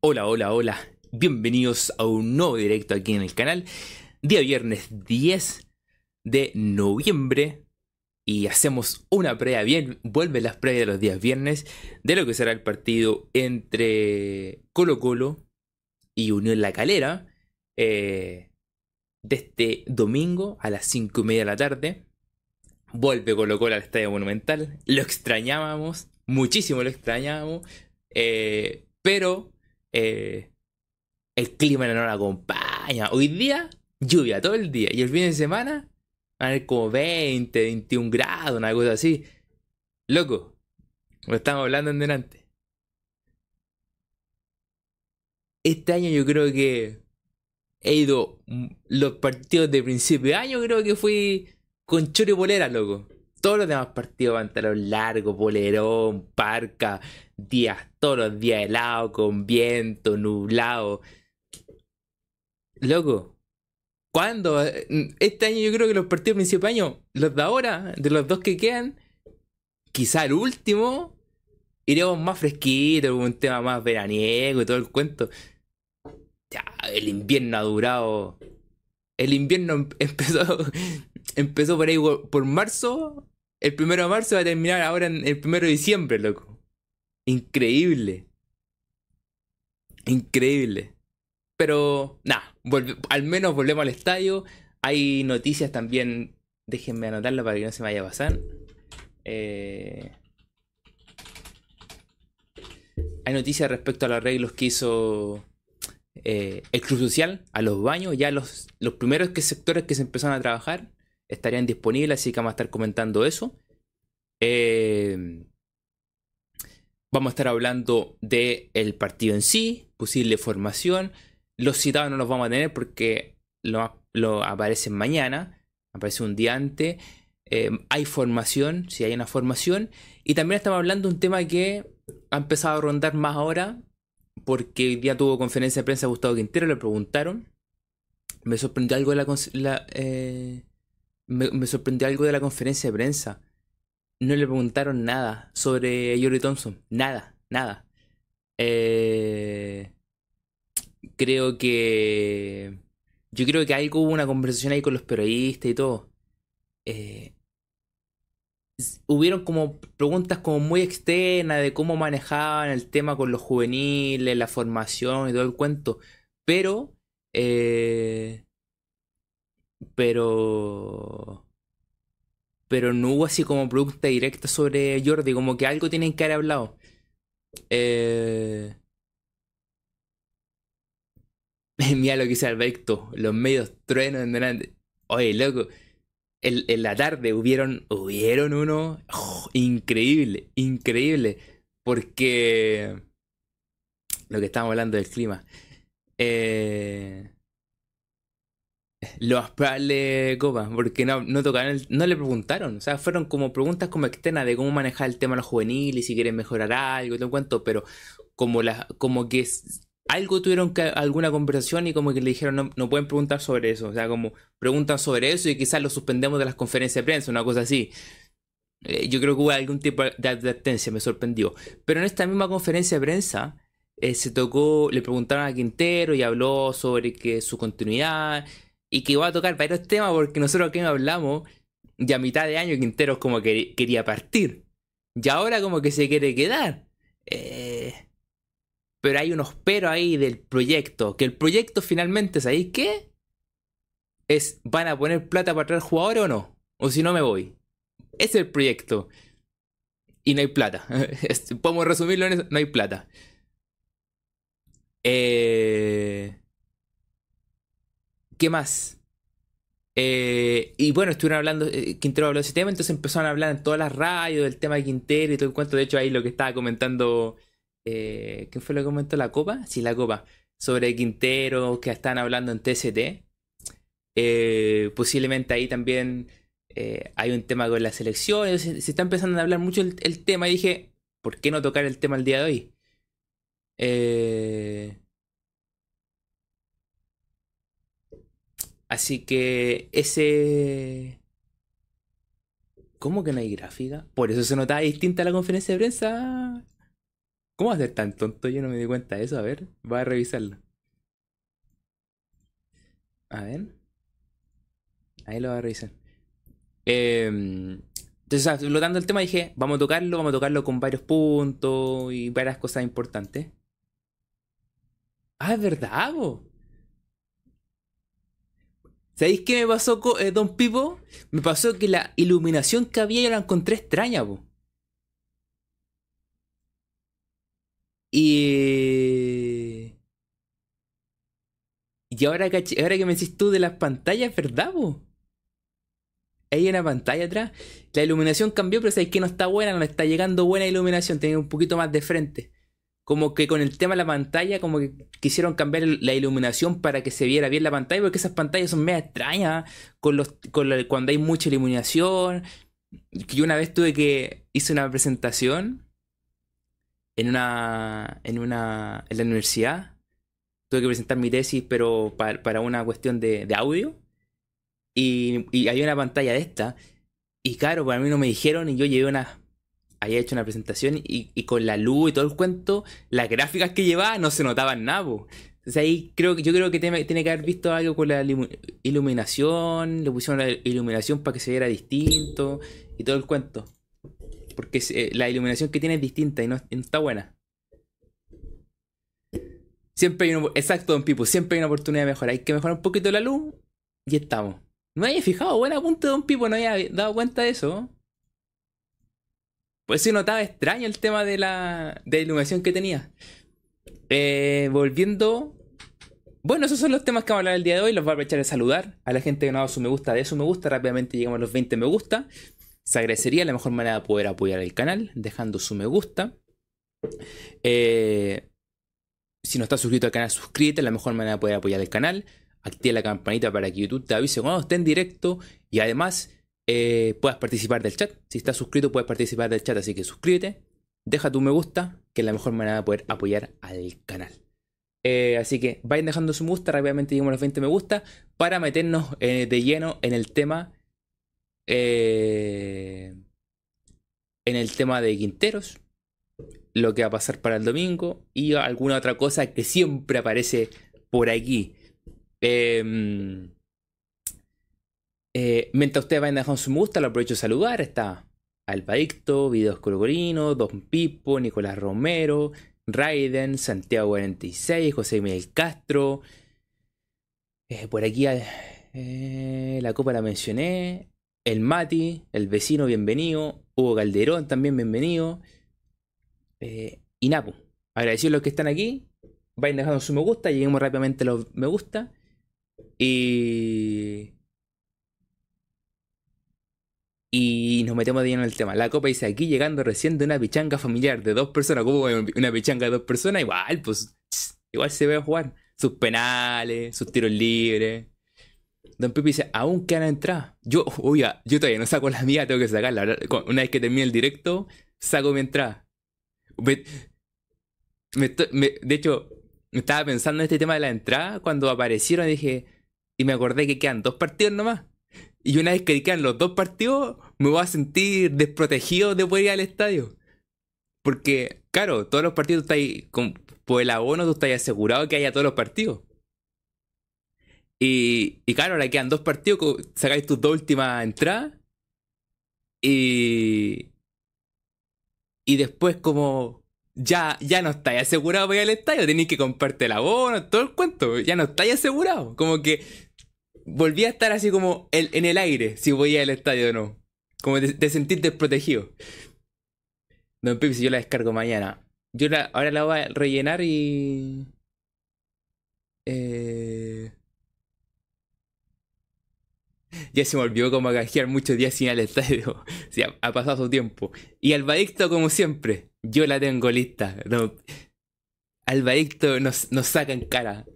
Hola, hola, hola. Bienvenidos a un nuevo directo aquí en el canal. Día viernes 10 de noviembre. Y hacemos una prueba bien. Vuelve las pruebas de los días viernes. De lo que será el partido entre Colo Colo y Unión La Calera. eh, de este domingo a las 5 y media de la tarde. Vuelve Colo Colo al Estadio Monumental. Lo extrañábamos. Muchísimo lo extrañábamos. eh, pero eh, el clima no nos acompaña. Hoy día, lluvia todo el día. Y el fin de semana, van a haber como 20, 21 grados, una cosa así. Loco, lo estamos hablando en delante. Este año yo creo que he ido mm, los partidos de principio de año, creo que fui con choro y polera, loco. Todos los demás partidos, pantalón largo, polerón, parca, días, todos los días helado, con viento, nublado. Loco, ¿cuándo? Este año yo creo que los partidos de año, los de ahora, de los dos que quedan, quizá el último, iremos más fresquitos, con un tema más veraniego y todo el cuento. Ya, el invierno ha durado. El invierno em- empezó, empezó por ahí por marzo. El primero de marzo va a terminar ahora en el primero de diciembre, loco. Increíble. Increíble. Pero, nada, al menos volvemos al estadio. Hay noticias también. Déjenme anotarlo para que no se me vaya a pasar. Eh, hay noticias respecto a los arreglos que hizo eh, el Club Social a los baños. Ya los, los primeros que sectores que se empezaron a trabajar estarían disponibles, así que vamos a estar comentando eso. Eh, vamos a estar hablando del el partido en sí, posible formación. Los citados no los vamos a tener porque lo, lo aparecen mañana, aparece un día antes. Eh, hay formación, si hay una formación. Y también estamos hablando de un tema que ha empezado a rondar más ahora, porque día tuvo conferencia de prensa Gustavo Quintero, le preguntaron. Me sorprendió algo la, eh, me, sorprendió algo de la conferencia de prensa. No le preguntaron nada sobre Jory Thompson. Nada, nada. Eh, creo que. Yo creo que algo hubo una conversación ahí con los periodistas y todo. Eh, hubieron como preguntas como muy externas de cómo manejaban el tema con los juveniles, la formación y todo el cuento. Pero. eh, pero pero no hubo así como pregunta directa sobre Jordi, como que algo tienen que haber hablado. Eh... Mira lo que dice Alberto, los medios truenos en delante. Oye, loco, en, en la tarde hubieron, hubieron uno oh, increíble, increíble, porque lo que estábamos hablando del clima. Eh... Lo más Copa, porque no, no tocaron, no le preguntaron, o sea, fueron como preguntas como externas de cómo manejar el tema de los juveniles, si quieren mejorar algo, y todo pero como la, como que algo tuvieron que, alguna conversación y como que le dijeron no, no pueden preguntar sobre eso, o sea, como preguntan sobre eso y quizás lo suspendemos de las conferencias de prensa, una cosa así. Eh, yo creo que hubo algún tipo de advertencia, me sorprendió. Pero en esta misma conferencia de prensa eh, se tocó, le preguntaron a Quintero y habló sobre que su continuidad y que iba a tocar varios temas porque nosotros aquí hablamos y a mitad de año Quintero como que quería partir y ahora como que se quiere quedar. Eh, pero hay unos pero ahí del proyecto, que el proyecto finalmente, ¿sabéis qué? Es, ¿van a poner plata para traer jugadores o no? O si no me voy. Ese es el proyecto. Y no hay plata. Podemos resumirlo en eso, no hay plata. Eh... ¿Qué más? Eh, y bueno, estuvieron hablando, eh, Quintero habló de ese tema, entonces empezaron a hablar en todas las radios del tema de Quintero y todo el cuento. De hecho, ahí lo que estaba comentando, eh, ¿quién fue lo que comentó? ¿La Copa? Sí, la Copa. Sobre Quintero, que están hablando en TST. Eh, posiblemente ahí también hay un tema con la selección. Se, se está empezando a hablar mucho el, el tema y dije, ¿por qué no tocar el tema el día de hoy? Eh, así que ese... ¿Cómo que no hay gráfica? Por eso se notaba distinta la conferencia de prensa. ¿Cómo hacer tan tonto? Yo no me di cuenta de eso. A ver, voy a revisarlo. A ver. Ahí lo voy a revisar. Em, entonces, explotando el tema, dije, vamos a tocarlo, vamos a tocarlo con varios puntos y varias cosas importantes. Ah, es verdad. ¿Sabéis qué me pasó con eh, Don Pipo? Me pasó que la iluminación que había yo la encontré extraña, po. Y. Y ahora, que, ahora que me decís tú de las pantallas, ¿verdad, po? Hay una pantalla atrás. La iluminación cambió, pero sabéis que no está buena, no está llegando buena iluminación, tiene un poquito más de frente como que con el tema de la pantalla, como que quisieron cambiar la iluminación para que se viera bien la pantalla, porque esas pantallas son medio extrañas, con los, cuando hay mucha iluminación. Yo una vez tuve que, hice una presentación en una, en una, en la universidad, tuve que presentar mi tesis, pero para, una cuestión de, audio, y, y había una pantalla de esta, y claro, para mí no me dijeron, y yo llevé una había hecho una presentación y, con la luz y todo el cuento, las gráficas que llevaba no se notaban nada. Entonces ahí creo que yo creo que tiene, que haber visto algo con la iluminación, le pusieron la iluminación para que se viera distinto y todo el cuento. Porque eh, la iluminación que tiene es distinta y no, está buena. Siempre hay un, exacto, don Pipo, siempre hay una oportunidad de mejorar. Hay que mejorar un poquito la luz y estamos. No había fijado, buena punta, don Pipo, no había dado cuenta de eso. Pues sí notaba extraño el tema de la, de iluminación que tenía. Eh, volviendo. Bueno, esos son los temas que vamos a hablar el día de hoy. Los voy a aprovechar de saludar a la gente que no ha dado su me gusta de su me gusta. Rápidamente llegamos a los 20 me gusta. Se agradecería la mejor manera de poder apoyar el canal, dejando su me gusta. Eh, si no estás suscrito al canal, suscríbete. La mejor manera de poder apoyar el canal. Activa la campanita para que YouTube te avise cuando esté en directo. Y además, eh, puedas participar del chat. Si estás suscrito, puedes participar del chat, así que suscríbete, deja tu me gusta, que es la mejor manera de poder apoyar al canal. Eh, así que vayan dejando su me gusta, rápidamente llegamos a los 20 me gusta, para meternos eh, de lleno en el tema. en el tema de Quinteros, lo que va a pasar para el domingo y alguna otra cosa que siempre aparece por aquí. Eh, eh, mientras ustedes vayan dejando su me gusta, lo aprovecho de saludar. Está Alpadicto, Videos Colgorino, Don Pipo, Nicolás Romero, Raiden, Santiago 46, José Miguel Castro. Eh, por aquí eh, la copa la mencioné. El Mati, el vecino, bienvenido. Hugo Calderón, también bienvenido. y Napu. Agradecido a los que están aquí. Vayan dejando su me gusta. Lleguemos rápidamente a los me gusta. Y y nos metemos de lleno en el tema. La copa dice aquí llegando recién de una pichanga familiar de dos personas. como una pichanga de dos personas? Igual, pues. Igual se ve a jugar. Sus penales, sus tiros libres. Don Pepe dice, aún quedan entradas. Yo, oiga, yo todavía no saco la mía, tengo que sacarla. Una vez que termine el directo, saco mi entrada. de hecho, estaba pensando en este tema de la entrada cuando aparecieron dije, y me acordé que quedan dos partidos nomás. Y una vez que quedan los dos partidos, me voy a sentir desprotegido de poder ir al estadio. Porque, claro, todos los partidos estáis, con, por el abono tú estás asegurado que haya todos los partidos. Y, y claro, ahora quedan dos partidos, sacáis tus dos últimas entradas. Y. Y después, como ya, ya no estáis asegurado para ir al estadio, tenéis que comprarte el abono, todo el cuento, ya no estáis asegurado. Como que volví a estar así como en el aire si voy al estadio o no. Como de, sentir desprotegido. Don Pepe, si yo la descargo mañana. Yo ahora la voy a rellenar y. Eh... Ya se me olvidó como canjear muchos días sin al estadio. ha, pasado su tiempo. Y Albadicto, como siempre, yo la tengo lista. No, Albadicto nos, nos saca en cara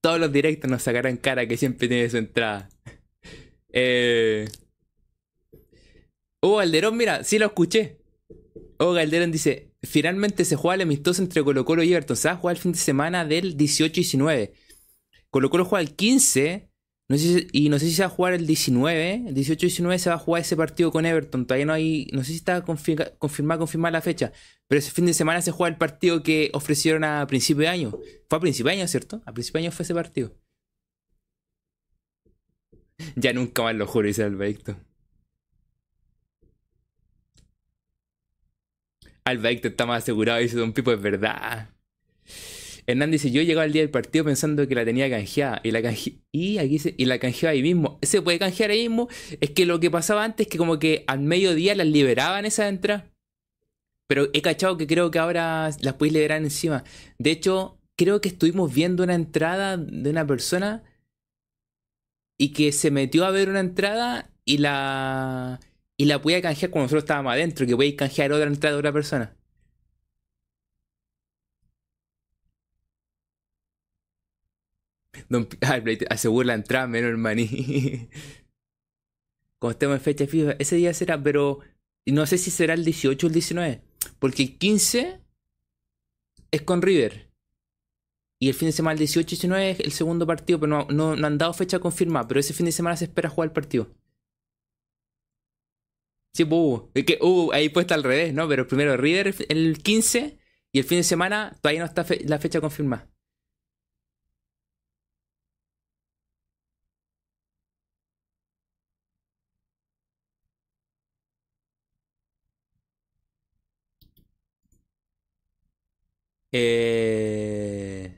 todos los directos nos sacarán cara que siempre tiene su entrada. Eh... Hugo Calderón, mira, sí lo escuché. Hugo Calderón dice, finalmente se juega el amistoso entre Colo Colo y Everton. Se va a jugar el fin de semana del 18 y 19. Colo Colo juega el 15 no sé y no sé si se va a jugar el 19. El 18 y 19 se va a jugar ese partido con Everton. Todavía no hay, no sé si está confirmada confirmada la fecha. Pero ese fin de semana se juega el partido que ofrecieron a principio de año. Fue a principio de año, ¿cierto? A principio de año fue ese partido. Ya nunca más lo juro, dice Alberto. Alberto está más asegurado, dice Don Pipo, es verdad. Hernán dice, yo llegaba al día del partido pensando que la tenía canjeada. Y la y aquí y la canjeaba ahí mismo. ¿Se puede canjear ahí mismo? Es que lo que pasaba antes es que como que al mediodía las liberaban esa entrada. Pero he cachado que creo que ahora las podéis liberar encima. De hecho, creo que estuvimos viendo una entrada de una persona y que se metió a ver una entrada y la y la podía canjear cuando nosotros estábamos adentro, que podéis canjear otra entrada de otra persona. Don asegura la entrada menos maní. Como estemos en fecha fija, ese día será, pero no sé si será el 18 o el 19. Porque el 15 es con River. Y el fin de semana, el 18 y 19 es el segundo partido, pero no, han dado fecha confirmada. Pero ese fin de semana se espera jugar el partido. Sí, pues, es que uh, ahí puesta al revés, ¿no? Pero primero River el 15 y el fin de semana todavía no está la fecha confirmada. Eh...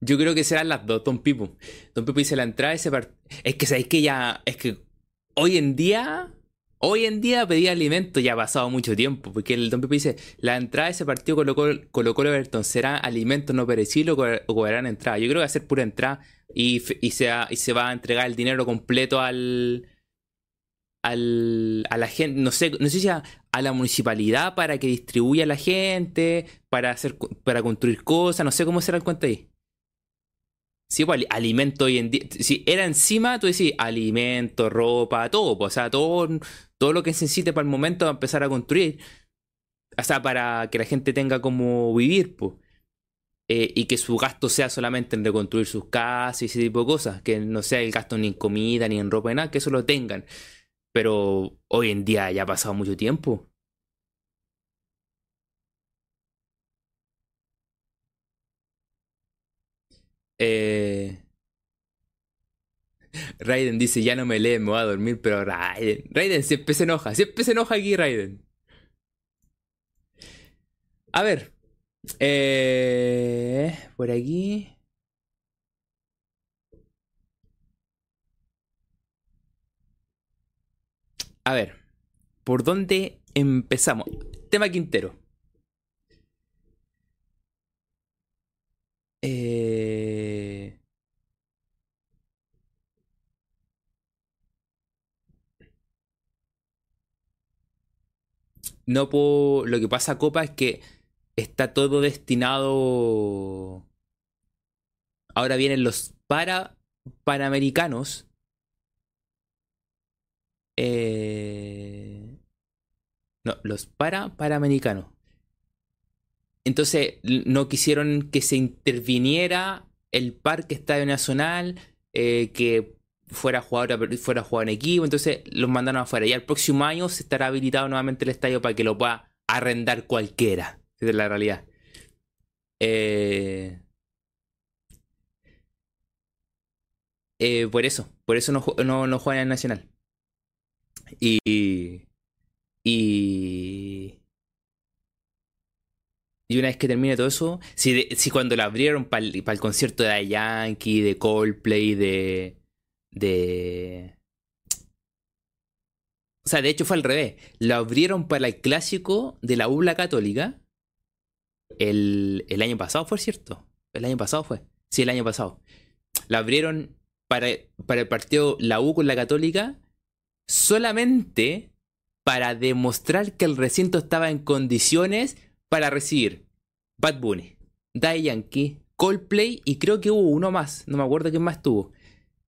Yo creo que serán las dos, Don Pipo. Don Pipo dice la entrada ese partido. Es que sabéis que ya. Es que hoy en día. Hoy en día pedir alimento ya ha pasado mucho tiempo. Porque el Don Pipo dice: la entrada de ese partido colocó colocó Everton será alimentos no perecibles o cobrarán entrada. Yo creo que va a ser pura entrada y, y, se y se va a entregar el dinero completo al al, a la gente, no sé, no sé si a, la municipalidad para que distribuya a la gente, para hacer, para construir cosas, no sé cómo será el cuento ahí. Sí, pues alimento hoy en día. Si era encima, tú decís alimento, ropa, todo, pues, o sea, todo, todo lo que se necesite para el momento de empezar a construir. O sea, para que la gente tenga como vivir, pues. Eh, y que su gasto sea solamente en reconstruir sus casas y ese tipo de cosas. Que no sea el gasto ni en comida, ni en ropa, ni nada, que eso lo tengan. Pero hoy en día ya ha pasado mucho tiempo. Eh... Raiden dice, ya no me lee, me voy a dormir, pero Raiden, Raiden siempre se enoja, siempre se enoja aquí Raiden. A ver, eh, por aquí. A ver, ¿por dónde empezamos? Tema Quintero. Eh... No puedo. Lo que pasa, Copa, es que está todo destinado. Ahora vienen los para panamericanos eh, no, los para Panamericanos. Entonces no quisieron que se interviniera el Parque Estadio Nacional, eh, que fuera jugador, fuera jugar en equipo, entonces los mandaron afuera. Y el próximo año se estará habilitado nuevamente el estadio para que lo pueda arrendar cualquiera. Esa es la realidad. Eh, por eso, por eso no, no, no juegan en el Nacional. Y. Y. Y una vez que termine todo eso, si, si cuando la abrieron para el, concierto de Yankee, de Coldplay, de. de. O sea, de hecho fue al revés. Lo abrieron para el clásico de la UBLA Católica. El, el año pasado fue, ¿cierto? El año pasado fue. Sí, el año pasado. La abrieron para, para el partido la U con la Católica solamente para demostrar que el recinto estaba en condiciones para recibir Bad Bunny, Die Yankee, Coldplay y creo que hubo uno más, no me acuerdo quién más tuvo.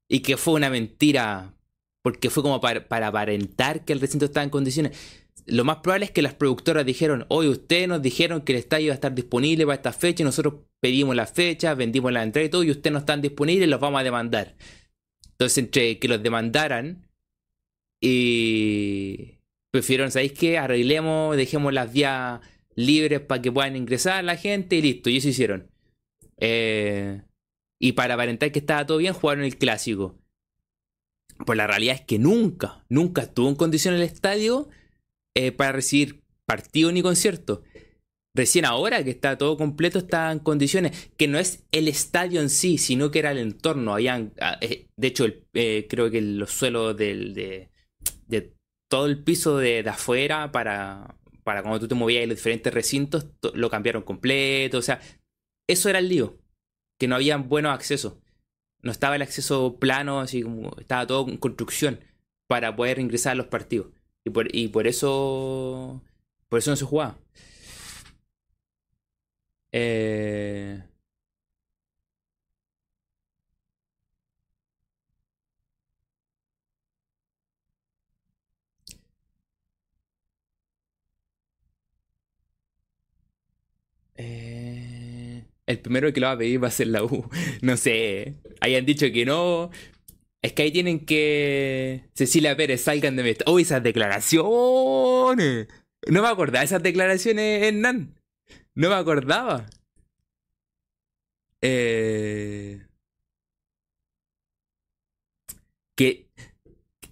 Y que fue una mentira, porque fue como para, aparentar que el recinto estaba en condiciones. Lo más probable es que las productoras dijeron, hoy ustedes nos dijeron que el estadio iba a estar disponible para esta fecha y nosotros pedimos la fecha, vendimos la entrada y todo y ustedes no están disponibles, los vamos a demandar. Entonces, entre que los demandaran y, Prefirieron, ¿sabéis qué? Arreglemos, dejemos las vías libres para que puedan ingresar la gente y listo. Y eso hicieron. Eh, y para aparentar que estaba todo bien, jugaron el clásico. Pues la realidad es que nunca, nunca estuvo en condición el estadio eh, para recibir partido ni concierto. Recién ahora que está todo completo está en condiciones que no es el estadio en sí, sino que era el entorno. Habían, ah, eh, de hecho, creo que los suelos del, de, de, todo el piso de, de, afuera para, para cuando tú te movías en los diferentes recintos lo cambiaron completo. O sea, eso era el lío, que no había buenos accesos. No estaba el acceso plano, así como estaba todo en construcción para poder ingresar a los partidos. Y por, y por eso. Por eso no se jugaba. Eh... Eh... El primero que lo va a pedir va a ser la U. No sé. Hayan dicho que no. Es que ahí tienen que. Cecilia Pérez, salgan de meta. ¡Oh, esas declaraciones! No me acordaba esas declaraciones, Hernán. No me acordaba. Eh... Que.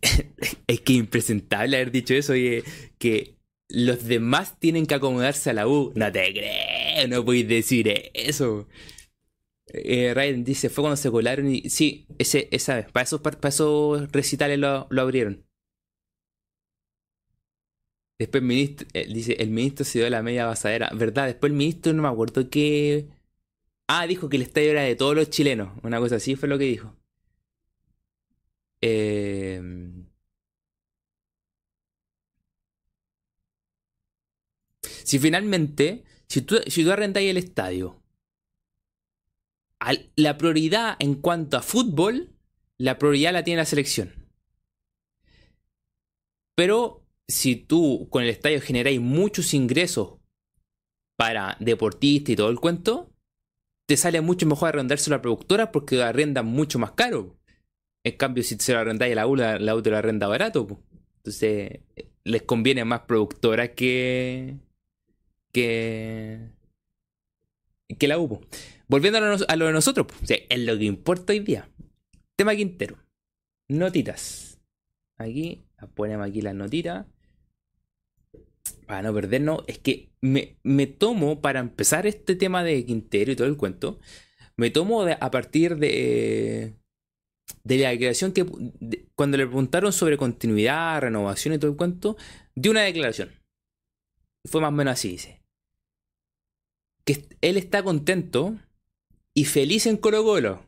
es que impresentable haber dicho eso. Y que los demás tienen que acomodarse a la U. No te creo, no puedes decir eso. Eh, Ryan dice, fue cuando se colaron y... Sí, ese, esa vez. Para esos, para recitales lo, lo abrieron. Después el ministro, eh, dice, el ministro se dio la media basadera. ¿Verdad? Después el ministro no me acuerdo qué... Ah, dijo que el estadio era de todos los chilenos. Una cosa así fue lo que dijo. Eh... Si finalmente, si tú, si tú arrendáis el estadio, la prioridad en cuanto a fútbol, la prioridad la tiene la selección. Pero si tú con el estadio generáis muchos ingresos para deportistas y todo el cuento, te sale mucho mejor arrendárselo a la productora porque lo arrendan mucho más caro. En cambio, si se lo arrendáis a la U, la, la U te lo arrenda barato. Entonces, les conviene más productora que, que, que la hubo. Volviendo a lo, de nosotros, es lo que importa hoy día. Tema Quintero. Notitas. Aquí, ponemos aquí las notitas. Para no perdernos, es que me, me, tomo, para empezar este tema de Quintero y todo el cuento, me tomo a partir de, de la declaración que, cuando le preguntaron sobre continuidad, renovación y todo el cuento, de una declaración. Fue más o menos así, dice que él está contento y feliz en Colo Colo.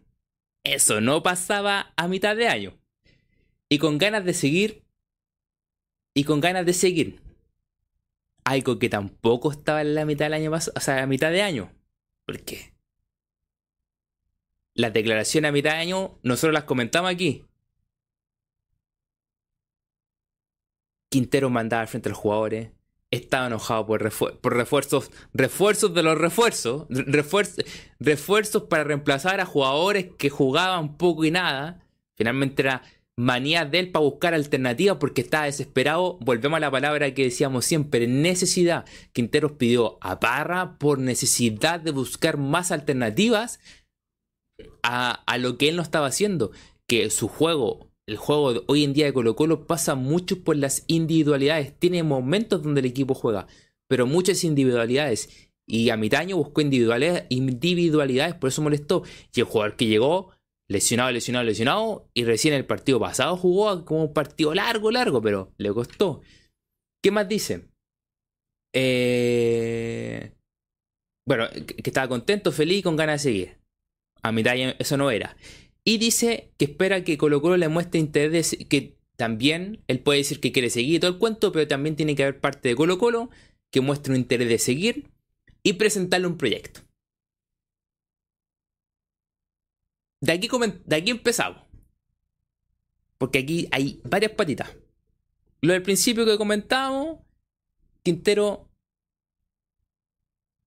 Eso no pasaba a mitad de año. Y con ganas de seguir. Y con ganas de seguir. Algo que tampoco estaba en la mitad del año pasado. O sea, a mitad de año. ¿Por qué? Las declaraciones a mitad de año, nosotros las comentamos aquí. Quintero mandaba al frente a los jugadores estaba enojado por, refuerzos, refuerzos de los refuerzos, refuerzos para reemplazar a jugadores que jugaban poco y nada. Finalmente era manía de él para buscar alternativas porque estaba desesperado. Volvemos a la palabra que decíamos siempre, necesidad. Quinteros pidió a Parra por necesidad de buscar más alternativas a, a lo que él no estaba haciendo. Que su juego el juego hoy en día de Colo Colo pasa mucho por las individualidades. Tiene momentos donde el equipo juega, pero muchas individualidades. Y a mitad buscó individualidades, individualidades, por eso molestó. Y el jugador que llegó, lesionado, lesionado, lesionado, y recién el partido pasado jugó como un partido largo, largo, pero le costó. ¿Qué más dice? Eh... Bueno, que estaba contento, feliz, con ganas de seguir. A mitad eso no era. Y dice que espera que Colo Colo le muestre interés, que también él puede decir que quiere seguir todo el cuento, pero también tiene que haber parte de Colo Colo que muestre un interés de seguir y presentarle un proyecto. De aquí, de aquí empezamos. Porque aquí hay varias patitas. Lo del principio que comentamos, Quintero,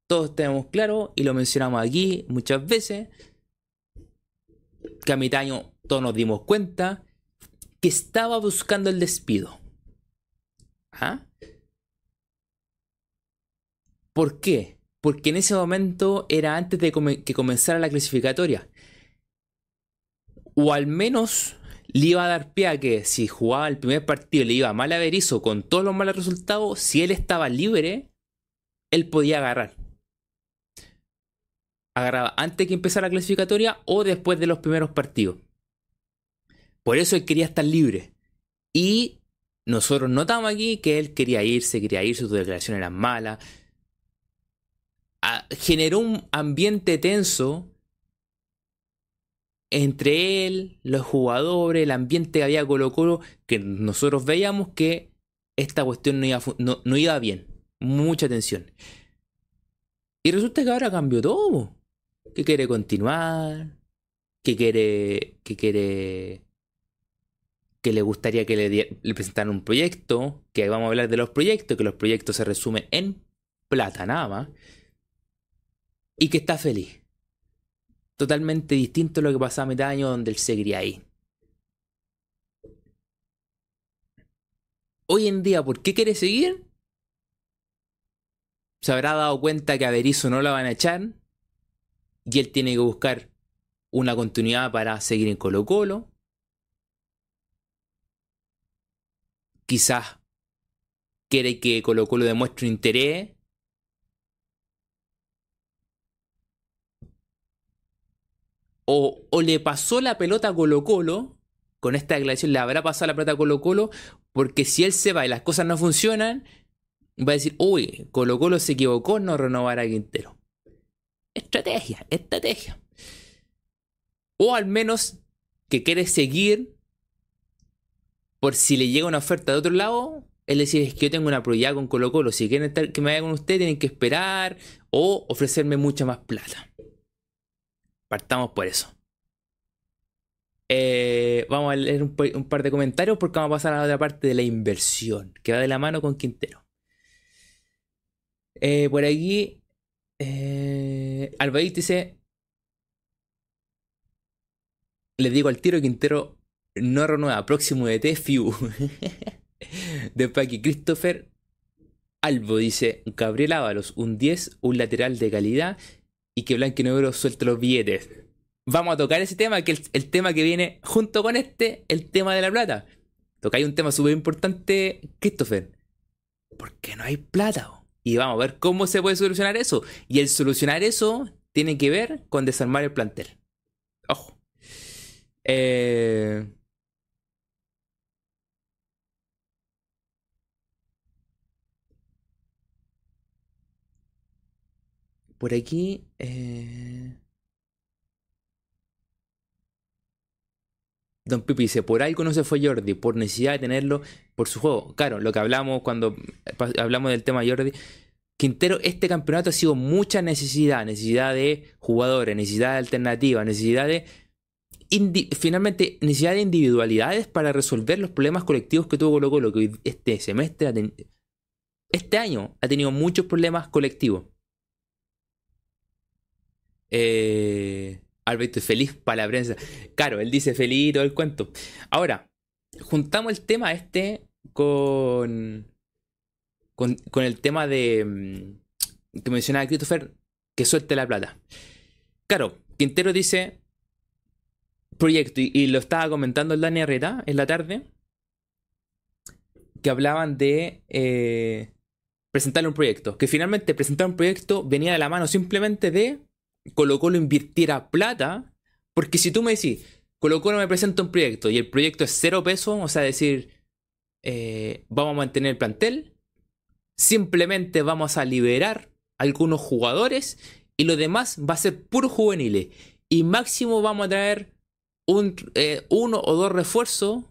todos tenemos claro y lo mencionamos aquí muchas veces que a mitad año todos nos dimos cuenta que estaba buscando el despido. ¿Ah? ¿Por qué? Porque en ese momento era antes de que comenzara la clasificatoria. O al menos le iba a dar pie a que si jugaba el primer partido le iba mal a Berizzo con todos los malos resultados, si él estaba libre, él podía agarrar. Agarraba antes que empezara la clasificatoria o después de los primeros partidos. Por eso él quería estar libre. Y nosotros notamos aquí que él quería irse, quería irse, sus declaraciones eran malas. Ah, generó un ambiente tenso entre él, los jugadores, el ambiente que había Colo Colo, que nosotros veíamos que esta cuestión no iba, no iba bien. Mucha tensión. Y resulta que ahora cambió todo. Que quiere continuar. Que quiere. Que quiere que le gustaría que le, presentaran un proyecto, que vamos a hablar de los proyectos, que los proyectos se resumen en plata nada más, y que está feliz. Totalmente distinto a lo que pasaba a mitad donde él seguiría ahí. Hoy en día, ¿por qué quiere seguir? Se habrá dado cuenta que a Berizzo no la van a echar y él tiene que buscar una continuidad para seguir en Colo Colo quizás quiere que Colo Colo demuestre interés. O, le pasó la pelota a Colo Colo, con esta declaración le habrá pasado la pelota a Colo Colo, porque si él se va y las cosas no funcionan, va a decir, uy, Colo Colo se equivocó, no renovar a Quintero. Estrategia, estrategia. O al menos que quiere seguir por si le llega una oferta de otro lado, es decir, es que yo tengo una proyección con Colo Colo, si quieren estar, que me vaya con usted tienen que esperar o ofrecerme mucha más plata. Partamos por eso. Eh, vamos a leer un, par de comentarios porque vamos a pasar a la otra parte de la inversión, que va de la mano con Quintero. Eh, por aquí, eh, dice, le digo al tiro Quintero no renueva, próximo de TFU. Después aquí Christopher Albo dice, Gabriel Ábalos, un 10, un lateral de calidad y que Blanco y Negro suelte los billetes. Vamos a tocar ese tema, que es el, tema que viene junto con este, el tema de la plata. Toca un tema súper importante, Christopher. ¿Por qué no hay plata? Y vamos a ver cómo se puede solucionar eso. Y el solucionar eso tiene que ver con desarmar el plantel. Ojo. Eh, Por aquí... Eh... Don Pipi dice, por algo no se fue Jordi, por necesidad de tenerlo por su juego. Claro, lo que hablamos cuando hablamos del tema Jordi. Quintero, este campeonato ha sido mucha necesidad, necesidad de jugadores, necesidad de alternativas, necesidad de... Finalmente, necesidad de individualidades para resolver los problemas colectivos que tuvo Colo Colo, este semestre, este año ha tenido muchos problemas colectivos. Eh, Alberto feliz para la prensa. Claro, él dice feliz y todo el cuento. Ahora, juntamos el tema este con, con, el tema de mm, que mencionaba Christopher, que suelte la plata. Claro, Quintero dice proyecto, y, lo estaba comentando el Dani Arreta en la tarde, que hablaban de eh, presentarle un proyecto. Que finalmente presentar un proyecto venía de la mano simplemente de Colo Colo invirtiera plata, porque si tú me decís, Colo Colo me presenta un proyecto y el proyecto es cero peso, o sea, decir, eh, vamos a mantener el plantel, simplemente vamos a liberar algunos jugadores y lo demás va a ser puro juveniles. Y máximo vamos a traer un, eh, uno o dos refuerzos.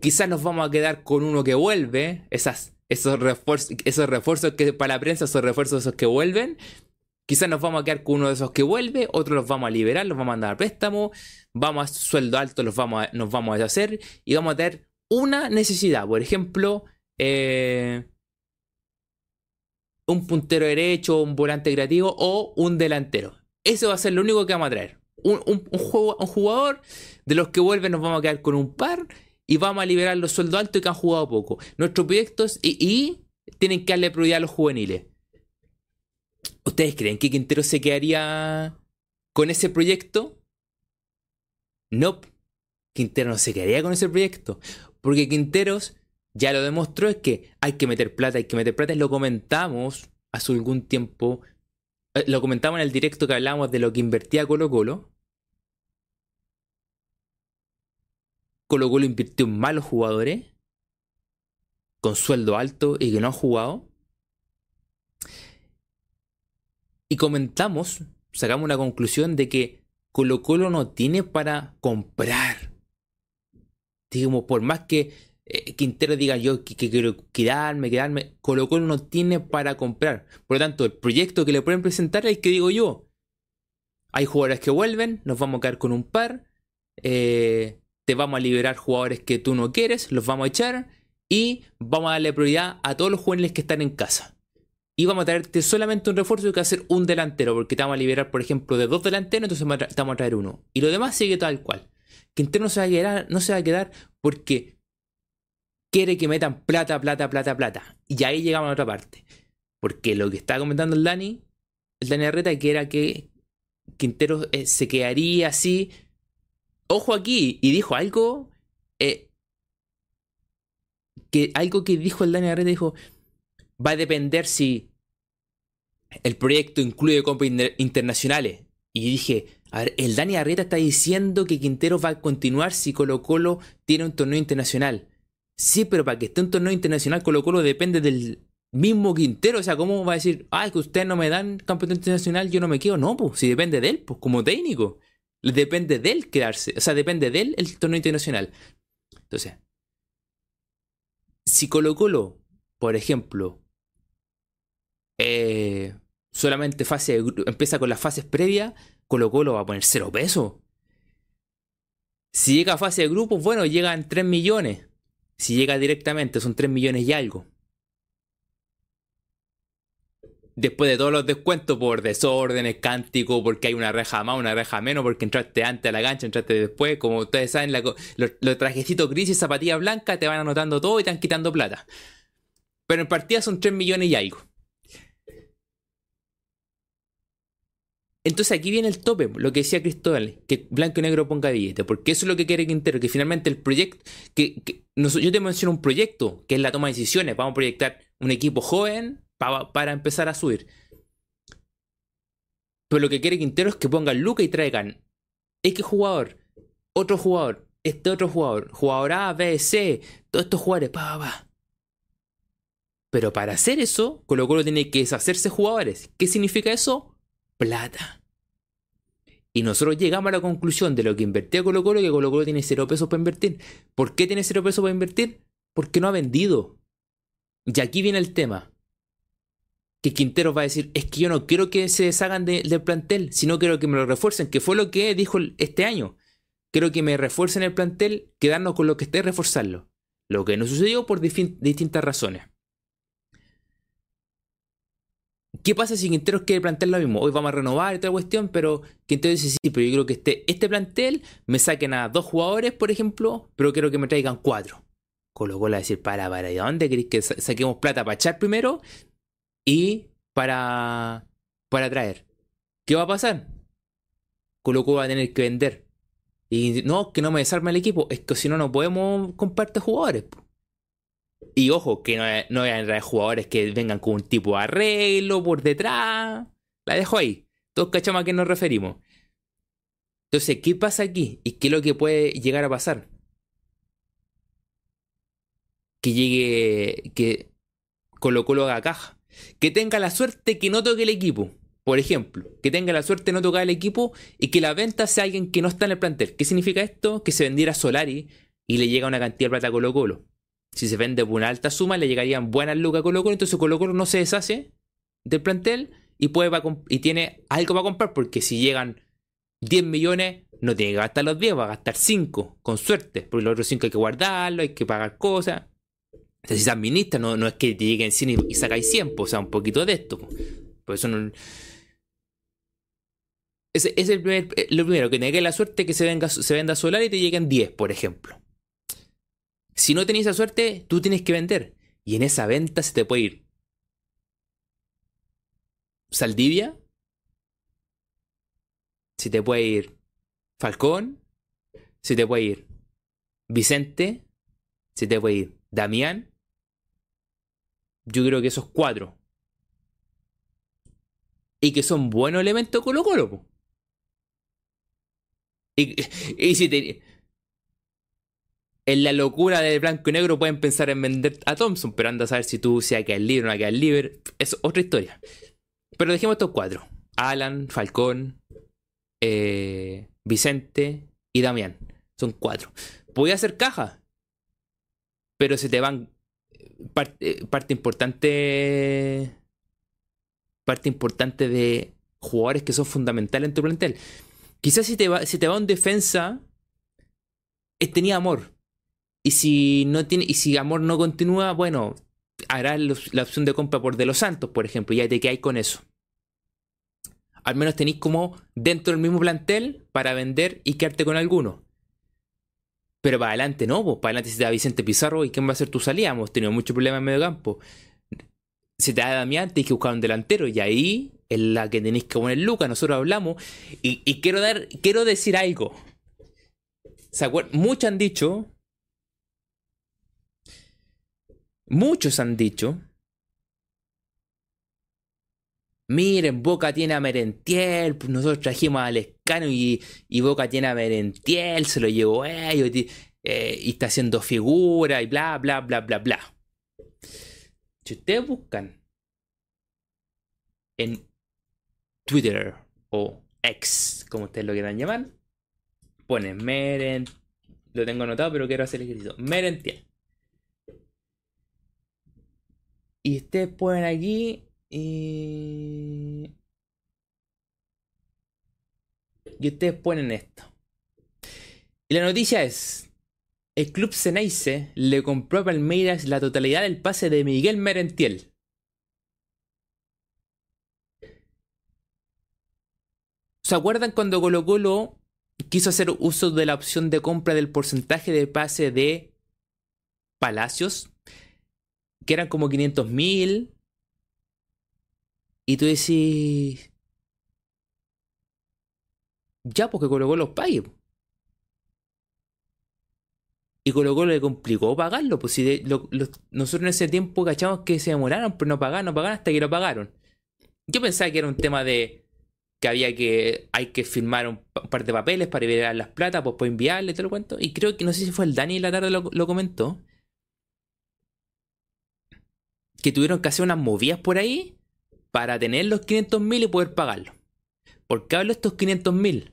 Quizás nos vamos a quedar con uno que vuelve. Esas, esos, refuerzos, esos refuerzos que para la prensa, esos refuerzos esos que vuelven. Quizás nos vamos a quedar con uno de esos que vuelve, otros los vamos a liberar, los vamos a mandar a préstamo, vamos a sueldo alto, los vamos nos vamos a hacer y vamos a tener una necesidad. Por ejemplo, eh, un puntero derecho, un volante creativo o un delantero. Eso va a ser lo único que vamos a traer. Un, jugador de los que vuelven nos vamos a quedar con un par y vamos a liberar los sueldos altos y que han jugado poco. Nuestros proyectos y, y tienen que darle prioridad a los juveniles. ¿Ustedes creen que Quintero se quedaría con ese proyecto? No. Quintero no se quedaría con ese proyecto. Porque Quinteros ya lo demostró es que hay que meter plata, hay que meter plata. Lo comentamos hace algún tiempo. Eh, lo comentamos en el directo que hablábamos de lo que invertía Colo Colo. Colo Colo invirtió en malos jugadores. Con sueldo alto y que no han jugado. Y comentamos, sacamos una conclusión de que Colo Colo no tiene para comprar. Digamos, por más que eh, Quintero diga yo que, quiero quedarme, quedarme, Colo Colo no tiene para comprar. Por lo tanto, el proyecto que le pueden presentar es el que digo yo. Hay jugadores que vuelven, nos vamos a quedar con un par, eh, te vamos a liberar jugadores que tú no quieres, los vamos a echar y vamos a darle prioridad a todos los jugadores que están en casa y vamos a traerte solamente un refuerzo que va a ser un delantero, porque te vamos a liberar, por ejemplo, de dos delanteros, entonces te vamos a traer uno. Y lo demás sigue tal cual. Quintero no se va a quedar, no se va a quedar porque quiere que metan plata, plata, plata, plata. Y ahí llegamos a otra parte. Porque lo que estaba comentando el Dani, el Dani Arreta, que era que Quintero eh, se quedaría así. Ojo aquí, y dijo algo. Eh, que algo que dijo el Dani Arreta dijo. Va a depender si el proyecto incluye compras internacionales. Y dije, a ver, el Dani Arrieta está diciendo que Quintero va a continuar si Colo Colo tiene un torneo internacional. Sí, pero para que esté un torneo internacional Colo Colo depende del mismo Quintero. O sea, ¿cómo va a decir, ay, que ustedes no me dan campeonato internacional, yo no me quedo? No, pues, si depende de él, pues como técnico. Depende de él quedarse. O sea, depende de él el torneo internacional. Entonces, si Colo Colo, por ejemplo, eh, solamente fase empieza con las fases previas, Colo Colo va a poner cero pesos. Si llega a fase de grupos, bueno, llegan 3 millones. Si llega directamente, son 3 millones y algo. Después de todos los descuentos por desórdenes, cántico, porque hay una reja más, una reja menos, porque entraste antes a la cancha, entraste después. Como ustedes saben, los, trajecitos grises, zapatillas blancas, te van anotando todo y te van quitando plata. Pero en partida son 3 millones y algo. Entonces aquí viene el tope, lo que decía Cristóbal, que blanco y negro ponga billete, porque eso es lo que quiere Quintero, que finalmente el proyecto, que, yo te menciono un proyecto, que es la toma de decisiones, vamos a proyectar un equipo joven para, empezar a subir. Pero lo que quiere Quintero es que pongan Luca y traigan X jugador, otro jugador, este otro jugador, jugador A, B, C, todos estos jugadores, pa, pa, Pero para hacer eso, Colo Colo tiene que deshacerse jugadores. ¿Qué significa eso? Plata. Y nosotros llegamos a la conclusión de lo que invertía Colo Colo, que Colo Colo tiene cero pesos para invertir. ¿Por qué tiene cero pesos para invertir? Porque no ha vendido. Y aquí viene el tema. Que Quintero va a decir, es que yo no quiero que se deshagan del plantel, sino quiero que me lo refuercen, que fue lo que dijo este año. Quiero que me refuercen el plantel, quedarnos con lo que esté reforzarlo. Lo que no sucedió por distintas razones. ¿Qué pasa si Quinteros quiere plantear lo mismo? Hoy vamos a renovar y otra cuestión, pero Quintero dice sí, pero yo creo que este, este plantel me saquen a dos jugadores, por ejemplo, pero quiero que me traigan cuatro. Colo Colo a decir, para, para, ¿y dónde queréis que saquemos plata para echar primero? Y para, para traer. ¿Qué va a pasar? Colo Colo va a tener que vender. Y no, que no me desarme el equipo, es que si no, no podemos compartir jugadores. Y ojo, que no, no vayan jugadores que vengan con un tipo arreglo por detrás. La dejo ahí. Todos cachamos a qué nos referimos. Entonces, ¿qué pasa aquí? ¿Y qué es lo que puede llegar a pasar? Que llegue. Que Colo Colo haga caja. Que tenga la suerte que no toque el equipo. Por ejemplo, que tenga la suerte no tocar el equipo y que la venta sea alguien que no está en el plantel. ¿Qué significa esto? Que se vendiera Solari y le llega una cantidad de plata a Colo Colo. Si se vende por una alta suma, le llegarían buenas lucas a Colo Colo, entonces Colo Colo no se deshace del plantel y, puede y tiene algo para comprar, porque si llegan 10 millones, no tiene que gastar los 10, va a gastar 5, con suerte, porque los otros 5 hay que guardarlo, hay que pagar cosas. Entonces, si se administra, no, no es que te lleguen 100 y, sacáis 100, o sea, un poquito de esto. Por eso no... Es el primer, eh, lo primero, que tenga la suerte que se, venga, se venda solar y te lleguen 10, por ejemplo. Si no tenés esa suerte, tú tienes que vender. Y en esa venta se te puede ir Saldivia, se te puede ir Falcón, se te puede ir Vicente, se te puede ir Damián. Yo creo que esos cuatro. Y que son buenos elementos Colo Colo. Y, y si te, en la locura de blanco y negro pueden pensar en vender a Thompson, pero anda a saber si tú sea que el libre o no que el libre. Es otra historia. Pero dejemos estos cuatro: Alan, Falcón, eh, Vicente y Damián. Son cuatro. Voy a hacer caja, pero se te van parte, parte importante. Parte importante de jugadores que son fundamentales en tu plantel. Quizás si te va, si te va en defensa, tenía amor. Y si no tiene, y si Amor no continúa, bueno, hará la opción de compra por De los Santos, por ejemplo, ya te hay con eso. Al menos tenéis como dentro del mismo plantel para vender y quedarte con alguno. Pero para adelante no, para adelante se te da Vicente Pizarro y quién va a ser tu salida. Hemos tenido muchos problemas en medio campo. Se te da Damián, tienes que buscar un delantero y ahí es la que tenéis que poner Lucas. Nosotros hablamos y, y quiero dar, quiero decir algo. Muchos han dicho Muchos han dicho, miren, Boca tiene a Merentiel, pues nosotros trajimos al Escano y, Boca tiene a Merentiel, se lo llevó ellos eh, y está haciendo figura y bla, bla, bla, bla, bla. Si ustedes buscan en Twitter o X, como ustedes lo quieran llamar, ponen Merent, lo tengo anotado, pero quiero hacer el ejercicio. Merentiel. Y ustedes ponen aquí. Y... y ustedes ponen esto. Y la noticia es. El club Ceneice le compró a Palmeiras la totalidad del pase de Miguel Merentiel. ¿Se acuerdan cuando Colo Colo quiso hacer uso de la opción de compra del porcentaje de pase de Palacios? Que eran como 500 mil. Y tú decís. Ya, porque colocó los pague. Y colocó le complicó pagarlo. Pues si nosotros en ese tiempo cachamos que se demoraron, pero no pagaron, no pagaron hasta que lo pagaron. Yo pensaba que era un tema de que había que. hay que firmar un par de papeles para liberar las plata, pues para enviarle, te lo cuento. Y creo que no sé si fue el Dani la tarde lo comentó que tuvieron que hacer unas movidas por ahí para tener los 500 mil y poder pagarlo. ¿Por qué hablo de estos 500 mil?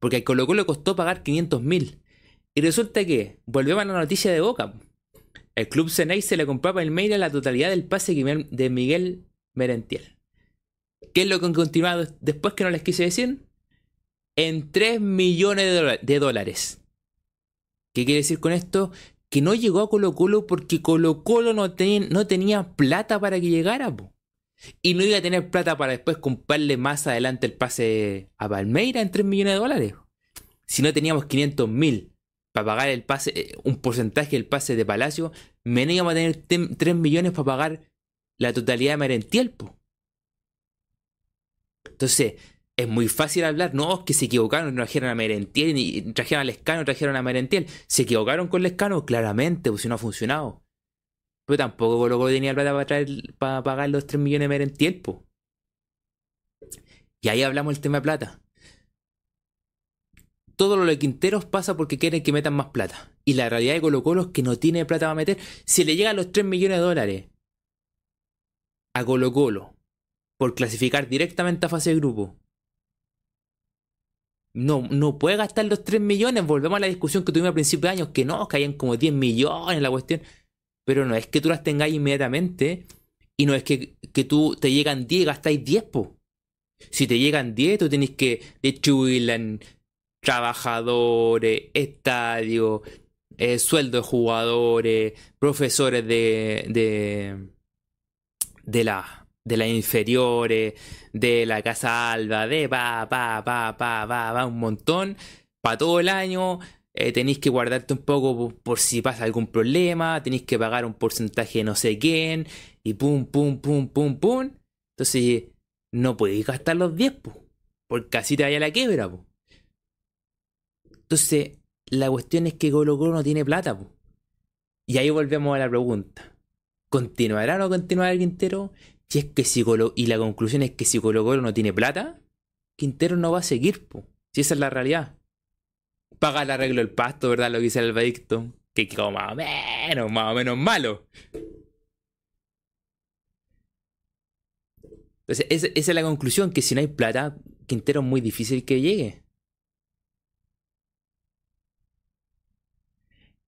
Porque al Colo Colo le costó pagar 500 mil. Y resulta que, volvemos a la noticia de Boca. El club Senay se le compró a la totalidad del pase de Miguel Merentiel. ¿Qué es lo que han continuado después que no les quise decir? En 3 millones de dólares. ¿Qué quiere decir con esto? Que no llegó a Colo Colo porque Colo Colo no, no tenía plata para que llegara. Y no iba a tener plata para después comprarle más adelante el pase a Palmeira en 3 millones de dólares. Si no teníamos 500 mil para pagar el pase, eh, un porcentaje del pase de Palacio, menos íbamos a tener 3 millones para pagar la totalidad de Merentiel. Entonces, es muy fácil hablar, no, es que se equivocaron, trajeron a Merentiel, y trajeron a Lescano, trajeron a Merentiel. ¿Se equivocaron con Lescano? Claramente, pues si no ha funcionado. Pero tampoco Colo Colo tenía plata para, traer, para pagar los 3 millones de Merentiel, pues. Y ahí hablamos del tema de plata. Todo lo de Quinteros pasa porque quieren que metan más plata. Y la realidad de Colo Colo es que no tiene plata para meter. Si le llegan los 3 millones de dólares a Colo Colo por clasificar directamente a fase de grupo no, no puede gastar los 3 millones. Volvemos a la discusión que tuvimos a principios de años, que no, que hayan como 10 millones la cuestión. Pero no es que tú las tengáis inmediatamente y no es que, tú te llegan 10 y gastáis 10, po. Si te llegan 10, tú tienes que distribuirla en trabajadores, estadios, eh, sueldo de jugadores, profesores de, de, de, la, de las inferiores, de la Casa Alba, de pa, pa, pa, pa, pa, pa, un montón, para todo el año, eh, tenéis que guardarte un poco por, si pasa algún problema, tenéis que pagar un porcentaje de no sé quién, y pum, pum, pum, pum, pum. Entonces, no podéis gastar los 10, pues, porque así te vaya la quiebra. pues. Entonces, la cuestión es que Colo Colo no tiene plata. pues. Y ahí volvemos a la pregunta. ¿Continuará o no continuará el Quintero? Si es que si Colo y la conclusión es que si Colo Colo no tiene plata, Quintero no va a seguir, po. Si esa es la realidad. Paga el arreglo del pasto, ¿verdad? Lo que dice el Albadicto. Que quedó más o menos, más o menos malo. Entonces, esa, esa es la conclusión, que si no hay plata, Quintero es muy difícil que llegue.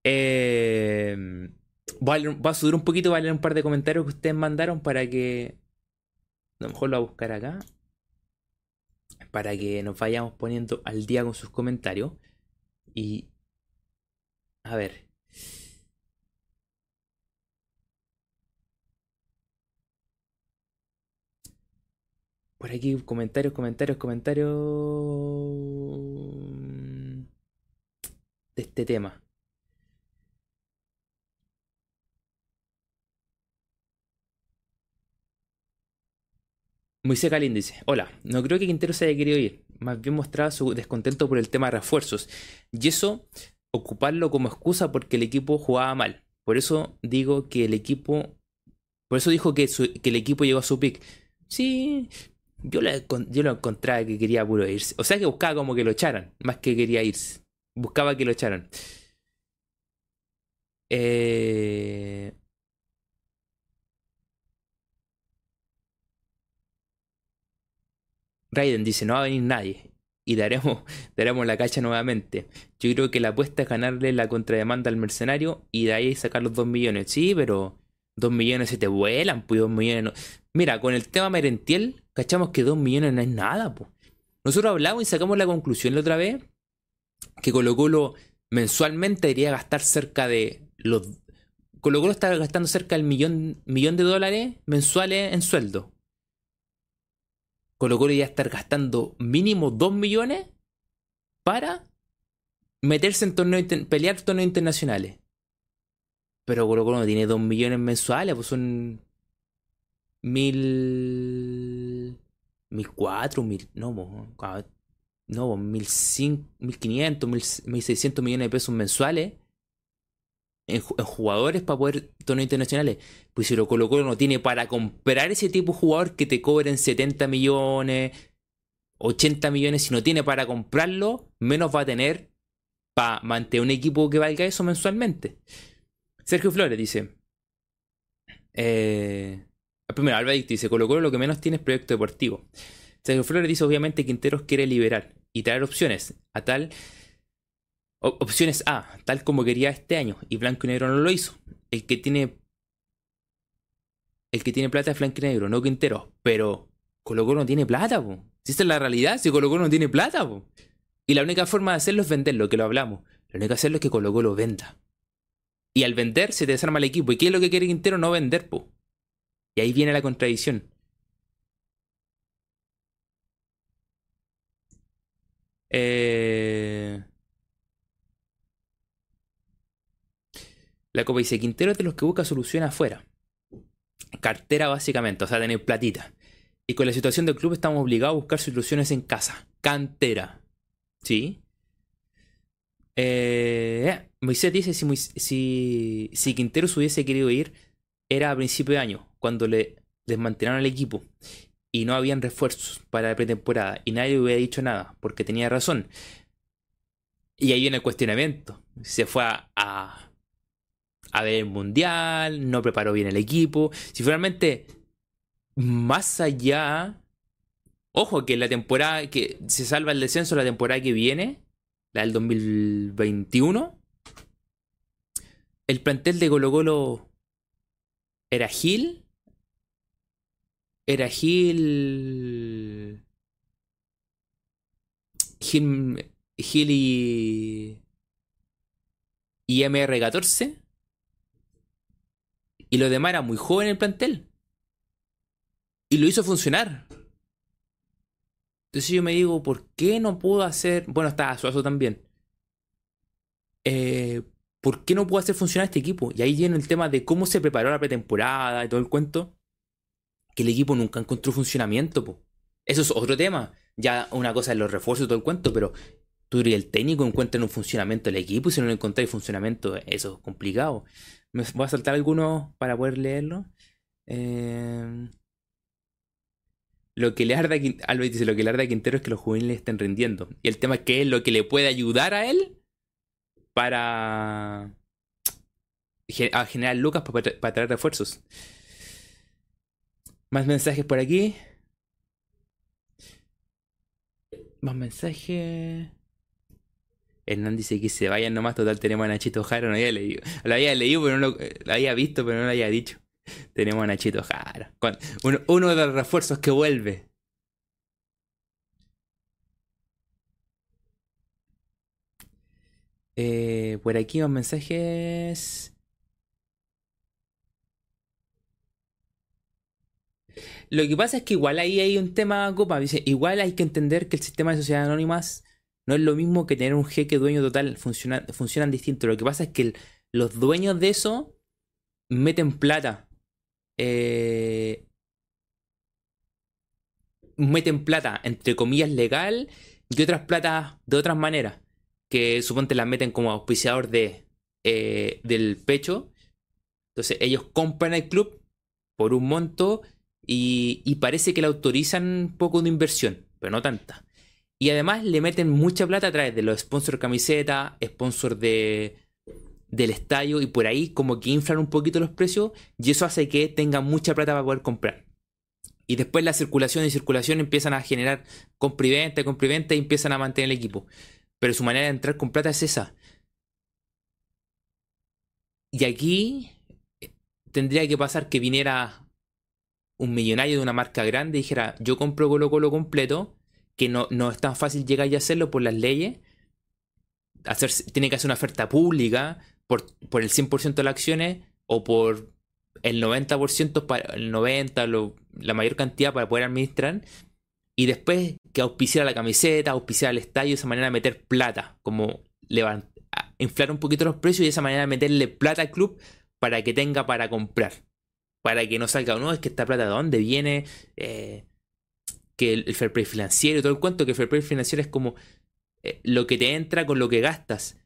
Eh, voy, a, leer- subir un poquito, voy a leer un par de comentarios que ustedes mandaron para que... A lo mejor lo voy a buscar acá. Para que nos vayamos poniendo al día con sus comentarios. Y... A ver. Por aquí comentarios, comentarios, comentarios... De este tema. Moisés Galín dice, hola, no creo que Quintero se haya querido ir, más bien mostraba su descontento por el tema de refuerzos, y eso ocuparlo como excusa porque el equipo jugaba mal. Por eso digo que el equipo, por eso dijo que, el equipo llegó a su pick. Sí, yo lo, yo lo encontraba que quería puro irse. O sea que buscaba como que lo echaran, más que quería irse. Buscaba que lo echaran. Eh, Raiden dice, no va a venir nadie. Y daremos, daremos la cacha nuevamente. Yo creo que la apuesta es ganarle la contrademanda al mercenario y de ahí sacar los 2 millones. Sí, pero 2 millones se te vuelan, pues 2 millones no- Mira, con el tema Merentiel, cachamos que 2 millones no es nada, pues. Nosotros hablamos y sacamos la conclusión la otra vez que Colo Colo mensualmente debería gastar cerca de los... Colo Colo está gastando cerca del millón, millón de dólares mensuales en sueldo. Colo Colo ya estar gastando mínimo 2 millones para meterse en torneos, pelear torneos internacionales. Pero Colo Colo no tiene 2 millones mensuales, pues son mil... mil cuatro, mil... no, po, ah, no, po, mil cin- mil quinientos, mil seiscientos millones de pesos mensuales en, ju- en jugadores para poder torneos internacionales. Pues si lo Colo Colo no tiene para comprar ese tipo de jugador que te cobren 70 millones, 80 millones, si no tiene para comprarlo, menos va a tener para mantener un equipo que valga eso mensualmente. Sergio Flores dice. Eh, primero, Albert dice: Colo Colo lo que menos tiene es proyecto deportivo. Sergio Flores dice: Obviamente Quinteros quiere liberar y traer opciones a tal. Opciones A, tal como quería este año, y Blanco y Negro no lo hizo. El que tiene. El que tiene plata es Blanco y Negro, no Quinteros. Pero Colo Colo no tiene plata, po. Si esta es la realidad, si Colo Colo no tiene plata, po. Y la única forma de hacerlo es venderlo, que lo hablamos. Lo único que hacerlo es que Colo Colo venda. Y al vender se te desarma el equipo. ¿Y qué es lo que quiere Quintero? No vender, po. Y ahí viene la contradicción. Eh... La copa dice, Quintero es de los que busca solución afuera. Cartera básicamente, o sea, tener platita. Y con la situación del club estamos obligados a buscar soluciones en casa. Cantera. ¿Sí? Eh, Moisés dice si, si, Quintero se hubiese querido ir, era a principio de año, cuando le desmantelaron el equipo y no habían refuerzos para la pretemporada y nadie hubiera dicho nada, porque tenía razón. Y ahí viene el cuestionamiento. Se fue a, a ver el mundial, no preparó bien el equipo. Si finalmente, más allá, ojo que la temporada que se salva el descenso la temporada que viene, la del 2021, el plantel de Colo Colo era Gil, era Gil, Gil, Gil y, y MR14, y lo demás era muy joven el plantel. Y lo hizo funcionar. Entonces yo me digo, ¿por qué no puedo hacer? Bueno, está Suazo también. eh, ¿por qué no puedo hacer funcionar este equipo? Y ahí viene el tema de cómo se preparó la pretemporada y todo el cuento. Que el equipo nunca encontró funcionamiento, po. Eso es otro tema. Ya una cosa es los refuerzos y todo el cuento, pero tú y el técnico encuentran un funcionamiento del equipo y si no encontráis funcionamiento, eso es complicado. Me voy a saltar algunos para poder leerlo. Eh, lo que le arda dice, lo que le a Quintero es que los juveniles estén rindiendo. Y el tema es que es lo que le puede ayudar a él para a generar lucas para, traer refuerzos. Más mensajes por aquí. Más mensajes. Hernán dice que se vayan nomás, total tenemos a Nachito Jara, no había leído. Lo había leído, pero no lo, lo había visto, pero no lo había dicho. Tenemos a Nachito Jara. Uno, de los refuerzos que vuelve. Eh, por aquí más mensajes. Lo que pasa es que igual ahí hay un tema, copa. igual hay que entender que el sistema de sociedades anónimas no es lo mismo que tener un jeque dueño total. funcionan distinto. Lo que pasa es que los dueños de eso meten plata eh, meten plata, entre comillas, legal y otras platas de otras maneras. Que suponte las meten como auspiciador de, eh, del pecho. Entonces ellos compran el club por un monto y, y parece que le autorizan un poco de inversión, pero no tanta. Y además le meten mucha plata a través de los sponsors camiseta, sponsors de, del estadio y por ahí como que inflan un poquito los precios y eso hace que tengan mucha plata para poder comprar. Y después la circulación y circulación empiezan a generar compra y venta, compra y venta y empiezan a mantener el equipo. Pero su manera de entrar con plata es esa. Y aquí eh, tendría que pasar que viniera un millonario de una marca grande y dijera, yo compro Colo Colo completo, que no, no es tan fácil llegar y hacerlo por las leyes. Tiene que hacer una oferta pública, por, el 100% de las acciones o por el 90%, para, el 90%, la mayor cantidad para poder administrar. Y después que auspiciar la camiseta, auspiciar el estadio, de esa manera meter plata, como levantar, inflar un poquito los precios y de esa manera meterle plata al club para que tenga para comprar. Para que no salga, no, es que esta plata de dónde viene, eh, que el, fair play financiero y todo el cuento, que el fair play financiero es como eh, lo que te entra con lo que gastas.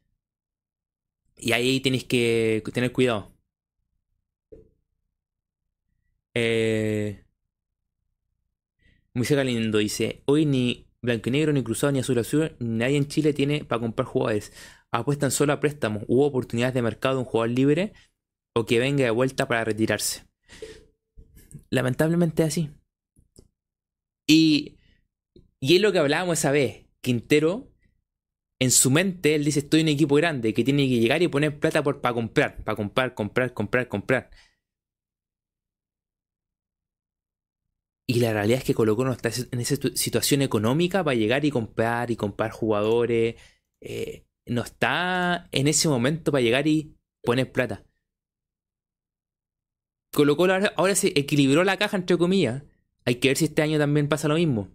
Y ahí tenéis que tener cuidado. Eh, Muy lindo dice, hoy ni blanco y negro, ni cruzado, ni azul azul, nadie en Chile tiene para comprar jugadores. Apuestan solo a préstamos. Hubo oportunidades de mercado de un jugador libre o que venga de vuelta para retirarse. Lamentablemente es así. Y, y es lo que hablábamos esa vez. Quintero en su mente él dice estoy en un equipo grande que tiene que llegar y poner plata para comprar, para comprar, comprar, comprar, comprar. Y la realidad es que Colo no está en esa situación económica para llegar y comprar y comprar jugadores. Eh, no está en ese momento para llegar y poner plata. Colo Colo ahora, ahora se equilibró la caja entre comillas. Hay que ver si este año también pasa lo mismo.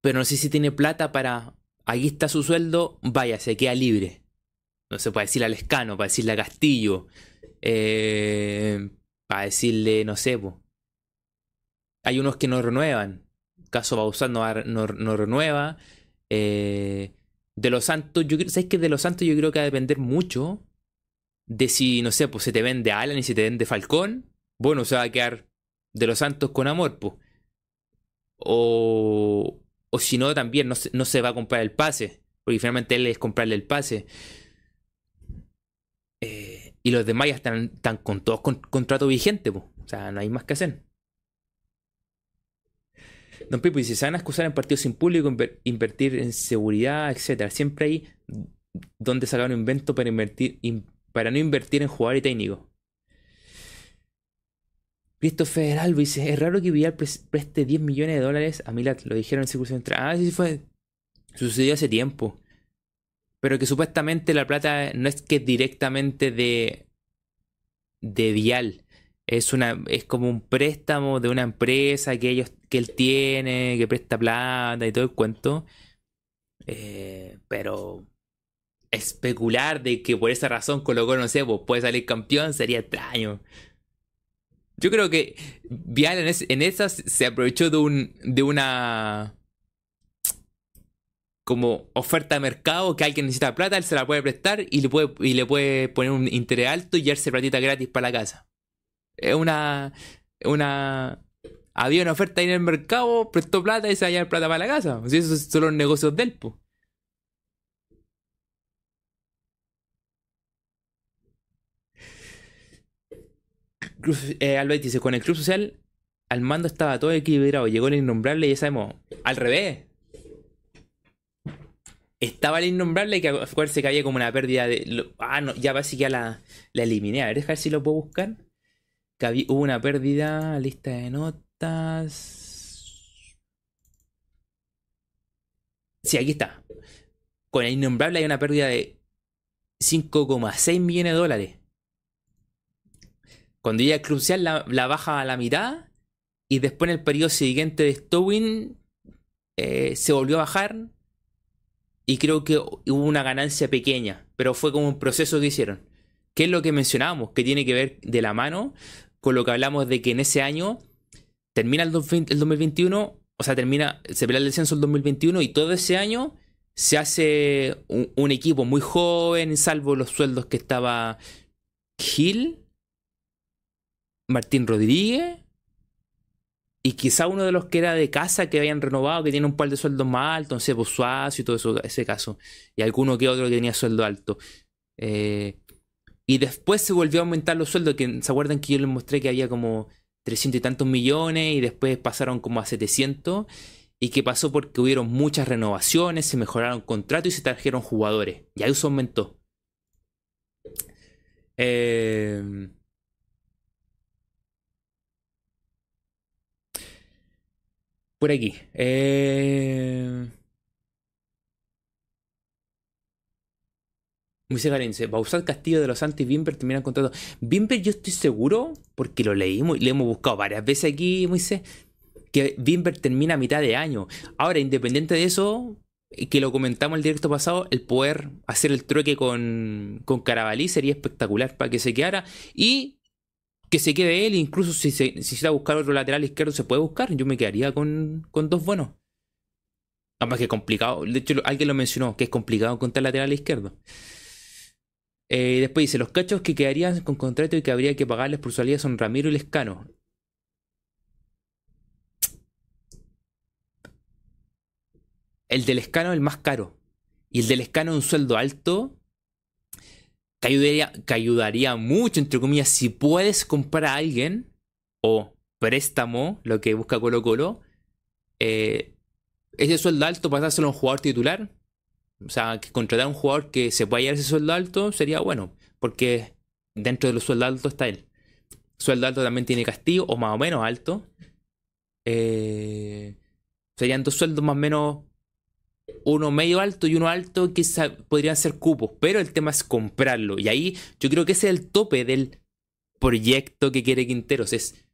Pero no sé si tiene plata para Aquí está su sueldo, vaya, se queda libre. No sé, para decirle al Escano, para decirle a Castillo, eh, para decirle, no sé, hay unos que no renuevan. Caso Bausán no, no, no renueva. Eh, de los Santos, yo ¿sabes que de los Santos yo creo que va a depender mucho de si, no sé, pues se te vende Alan y se te vende Falcón. Bueno, se va a quedar de los Santos con amor, pues. O, o si no, también no se, va a comprar el pase. Porque finalmente él es comprarle el pase. Eh, y los demás ya están, con todos con contrato vigente. O sea, no hay más que hacer. Don Pipo dice, se van a excusar en partidos sin público, invertir en seguridad, etcétera. Siempre hay donde sacar un invento para invertir para no invertir en jugador y técnico. Christopher Alba dice, es raro que Villar preste 10 millones de dólares a Milat, lo dijeron en circulación. Ah, sí, fue. Sucedió hace tiempo. Pero que supuestamente la plata no es que directamente de. de Vial. Es una. es como un préstamo de una empresa que ellos. que él tiene, que presta plata y todo el cuento. Eh, pero. especular de que por esa razón Colo no sé, pues puede salir campeón sería extraño. Yo creo que Vial en, en esas se aprovechó de un de una como oferta de mercado que alguien necesita plata, él se la puede prestar y le puede, y le puede poner un interés alto y llevarse platita gratis para la casa. Es una. una. Había una oferta ahí en el mercado, prestó plata y se va a llevar plata para la casa. O esos son los negocios del po. Eh, dice, con el club social al mando estaba todo equilibrado, llegó el innombrable y ya sabemos, al revés, estaba el innombrable que acuérdense que había como una pérdida de. ah, no, ya casi ya la, la eliminé. A ver, dejar si lo puedo buscar. Que había, hubo una pérdida, lista de notas. Sí, aquí está. Con el innombrable hay una pérdida de 5,6 millones de dólares. Cuando llega Crucial la, baja a la mitad. Y después en el periodo siguiente de Stowin eh, se volvió a bajar y creo que hubo una ganancia pequeña, pero fue como un proceso que hicieron. ¿Qué es lo que mencionábamos? Que tiene que ver de la mano con lo que hablamos de que en ese año termina el, 2021, o sea, termina, se pelea el descenso el 2021 y todo ese año se hace un, un equipo muy joven, salvo los sueldos que estaba Gil, Martín Rodríguez y quizá uno de los que era de casa que habían renovado, que tiene un par de sueldos más altos, entonces pues Suazo y todo eso, ese caso. Y alguno que otro que tenía sueldo alto. Eh, y después se volvió a aumentar los sueldos, que se acuerdan que yo les mostré que había como 300 y tantos millones y después pasaron como a 700. Y que pasó porque hubieron muchas renovaciones, se mejoraron contratos y se trajeron jugadores. Y ahí eso aumentó. Eh, por aquí. Eh... Moisés Garense, Bausat Castillo de los Santos y Bimber terminan contrato. Bimber, yo estoy seguro, porque lo leímos y le hemos buscado varias veces aquí, Moisés, que Bimber termina a mitad de año. Ahora, independiente de eso, que lo comentamos el directo pasado, el poder hacer el trueque con, con Carabalí sería espectacular para que se quedara. Y que se quede él, incluso si se necesita buscar otro lateral izquierdo, se puede buscar. Yo me quedaría con, dos buenos. Además que es complicado. De hecho, alguien lo mencionó, que es complicado encontrar lateral izquierdo. Eh, después dice, los cachos que quedarían con contrato y que habría que pagarles por salida son Ramiro y Lescano. El del Lescano es el más caro. Y el del Lescano es un sueldo alto que ayudaría, mucho, entre comillas, si puedes comprar a alguien o préstamo, lo que busca Colo Colo, eh, ese sueldo alto pasárselo a un jugador titular. O sea, que contratar a un jugador que se pueda llevar ese sueldo alto sería bueno, porque dentro de los sueldos altos está él. Sueldo alto también tiene Castillo, o más o menos alto. Eh, serían dos sueldos más o menos uno medio alto y uno alto que podrían ser cupos, pero el tema es comprarlo. Y ahí yo creo que ese es el tope del proyecto que quiere Quinteros. Es,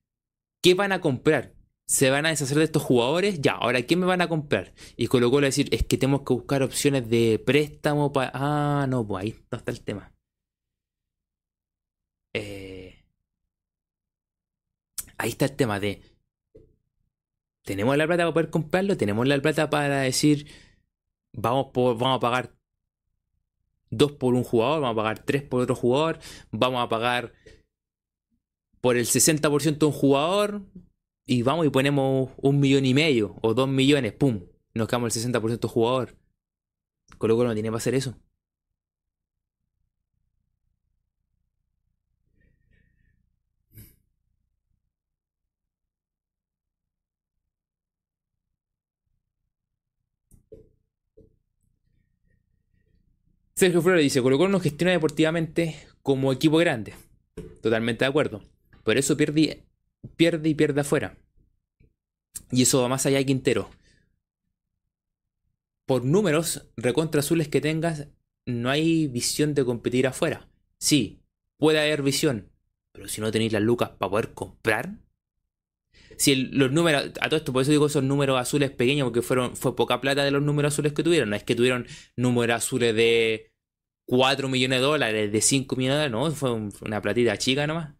¿qué van a comprar? ¿Se van a deshacer de estos jugadores? Ya, ahora, ¿qué me van a comprar? Y colocó a decir, es que tenemos que buscar opciones de préstamo para... Ah, no, pues ahí no está el tema. Eh, ahí está el tema de... ¿Tenemos la plata para poder comprarlo? ¿Tenemos la plata para decir vamos, vamos a pagar dos por un jugador, vamos a pagar tres por otro jugador, vamos a pagar por el 60% de un jugador y vamos y ponemos un millón y medio o dos millones, ¡pum! Nos quedamos el 60% de jugador. Colo Colo no tiene para hacer eso. Sergio Flores dice, Colo Colo no gestiona deportivamente como equipo grande. Totalmente de acuerdo. Por eso pierde, pierde y pierde afuera. Y eso va más allá de Quintero. Por números recontra azules que tengas, no hay visión de competir afuera. Sí, puede haber visión. Pero si no tenéis las lucas para poder comprar. Si los números, a todo esto, por eso digo esos números azules pequeños, porque fueron, fue poca plata de los números azules que tuvieron. No es que tuvieron números azules de 4 millones de dólares, de 5 millones de dólares, no, fue una platita chica nomás.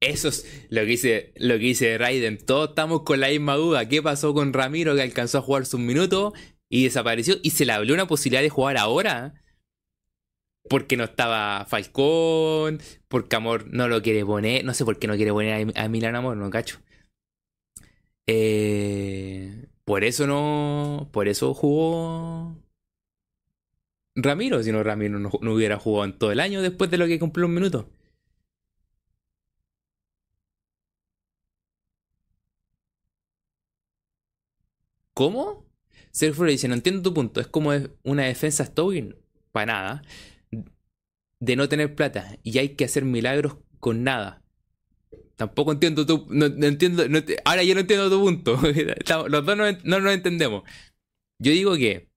Eso es lo que dice, lo dice Raiden. Todos estamos con la misma duda. ¿Qué pasó con Ramiro que alcanzó a jugar sus minutos y desapareció? Y se le abrió una posibilidad de jugar ahora. Porque no estaba Falcón, porque Amor no lo quiere poner. No sé por qué no quiere poner a, Milan Amor, no cacho. Eh, por eso no. Por eso jugó Ramiro. Si no, Ramiro no, hubiera jugado en todo el año después de lo que cumplió un minuto. ¿Cómo? Sergio dice, no entiendo tu punto. Es como una defensa Stowin. Para nada. De no tener plata. Y hay que hacer milagros con nada. Tampoco entiendo tu... No, entiendo... ahora yo no entiendo tu punto. Los dos no, no nos entendemos. Yo digo que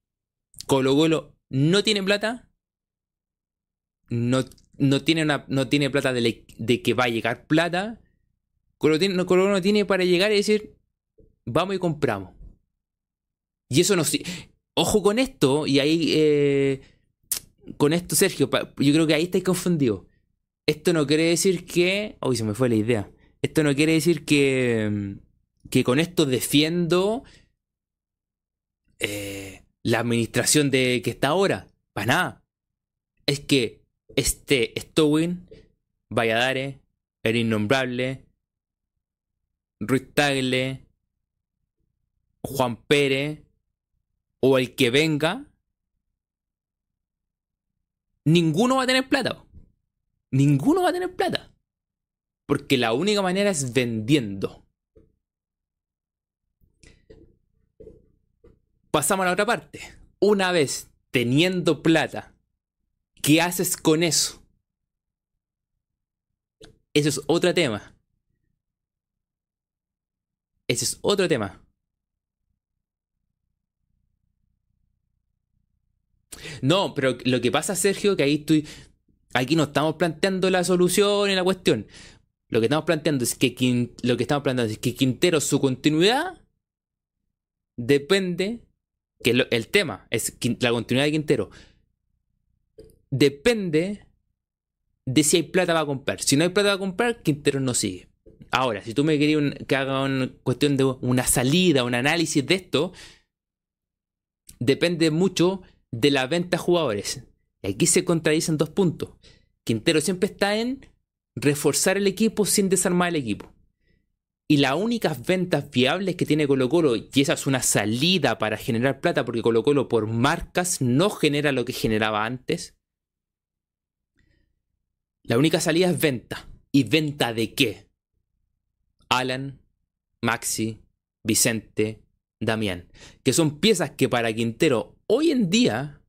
Colo Colo no tiene plata. No, no, tiene, una, no tiene plata de, de, que va a llegar plata. Colo, tiene, Colo no tiene para llegar y decir, vamos y compramos. Y eso no... Ojo con esto, y ahí... Eh, con esto, Sergio, yo creo que ahí estáis confundidos. Esto no quiere decir que... Uy, se me fue la idea. Esto no quiere decir que... Que con esto defiendo... Eh, la administración de que está ahora. Para nada. Es que este Stowin, Valladares, el innombrable, Ruiz Tagle, Juan Pérez, o el que venga, ninguno va a tener plata. Ninguno va a tener plata. Porque la única manera es vendiendo. Pasamos a la otra parte. Una vez teniendo plata, ¿qué haces con eso? Eso es otro tema. Ese es otro tema. No, pero lo que pasa, Sergio, que ahí estoy. Aquí no estamos planteando la solución y la cuestión. Lo que estamos planteando es que lo que estamos planteando es que Quintero, su continuidad depende. Que el tema es la continuidad de Quintero. Depende de si hay plata para comprar. Si no hay plata para comprar, Quintero no sigue. Ahora, si tú me querías que haga una cuestión de una salida, un análisis de esto, depende mucho de la venta jugadores. Y aquí se contradicen dos puntos. Quintero siempre está en reforzar el equipo sin desarmar el equipo. Y las únicas ventas viables que tiene Colo Colo, y esa es una salida para generar plata, porque Colo Colo por marcas no genera lo que generaba antes. La única salida es venta. ¿Y venta de qué? Alan, Maxi, Vicente, Damián. Que son piezas que para Quintero hoy en día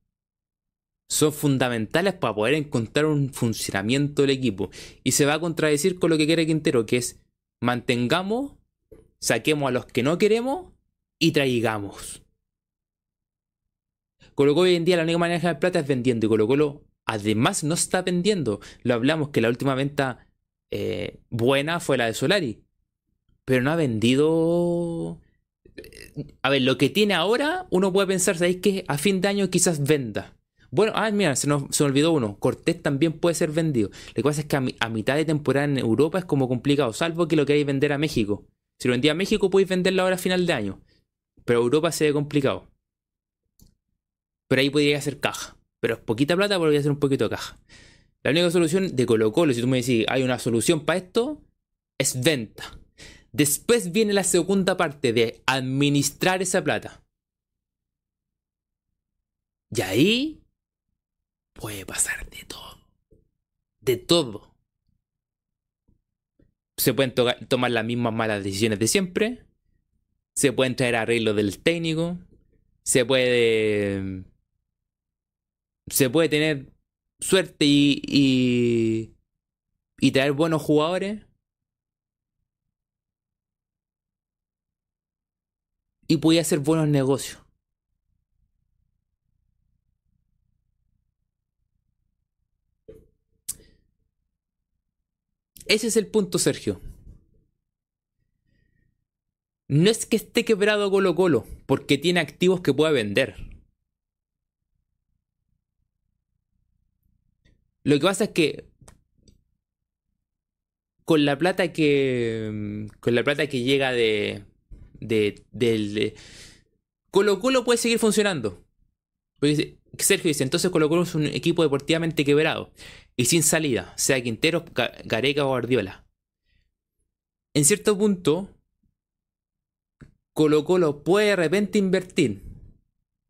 son fundamentales para poder encontrar un funcionamiento del equipo. Y se va a contradecir con lo que quiere Quintero, que es mantengamos, saquemos a los que no queremos y traigamos. Colo hoy en día la única manera de ganar plata es vendiendo y Colo Colo además no está vendiendo. Lo hablamos que la última venta eh, buena fue la de Solari. Pero no ha vendido a ver, lo que tiene ahora, uno puede pensar, ¿sabéis que a fin de año quizás venda? Bueno, ah, mira, se nos se olvidó uno. Cortés también puede ser vendido. Lo que pasa es que a, mitad de temporada en Europa es como complicado, salvo que lo queráis vender a México. Si lo vendía a México, podéis venderlo ahora a final de año. Pero Europa se ve complicado. Pero ahí podría hacer caja. Pero es poquita plata, podría hacer un poquito de caja. La única solución de Colo Colo, si tú me decís, hay una solución para esto, es venta. Después viene la segunda parte de administrar esa plata. Y ahí puede pasar de todo. De todo. Se pueden tomar las mismas malas decisiones de siempre. Se pueden traer arreglos del técnico. Se puede. Se puede tener suerte y, y, y traer buenos jugadores. Y podía hacer buenos negocios. Ese es el punto, Sergio. no es que esté quebrado Colo Colo, porque tiene activos que puede vender. Lo que pasa es que con la plata que con la plata que llega de de, del Colo Colo puede seguir funcionando. Sergio dice, entonces Colo Colo es un equipo deportivamente quebrado y sin salida, sea Quintero, Gareca o Guardiola. En cierto punto, Colo Colo puede de repente invertir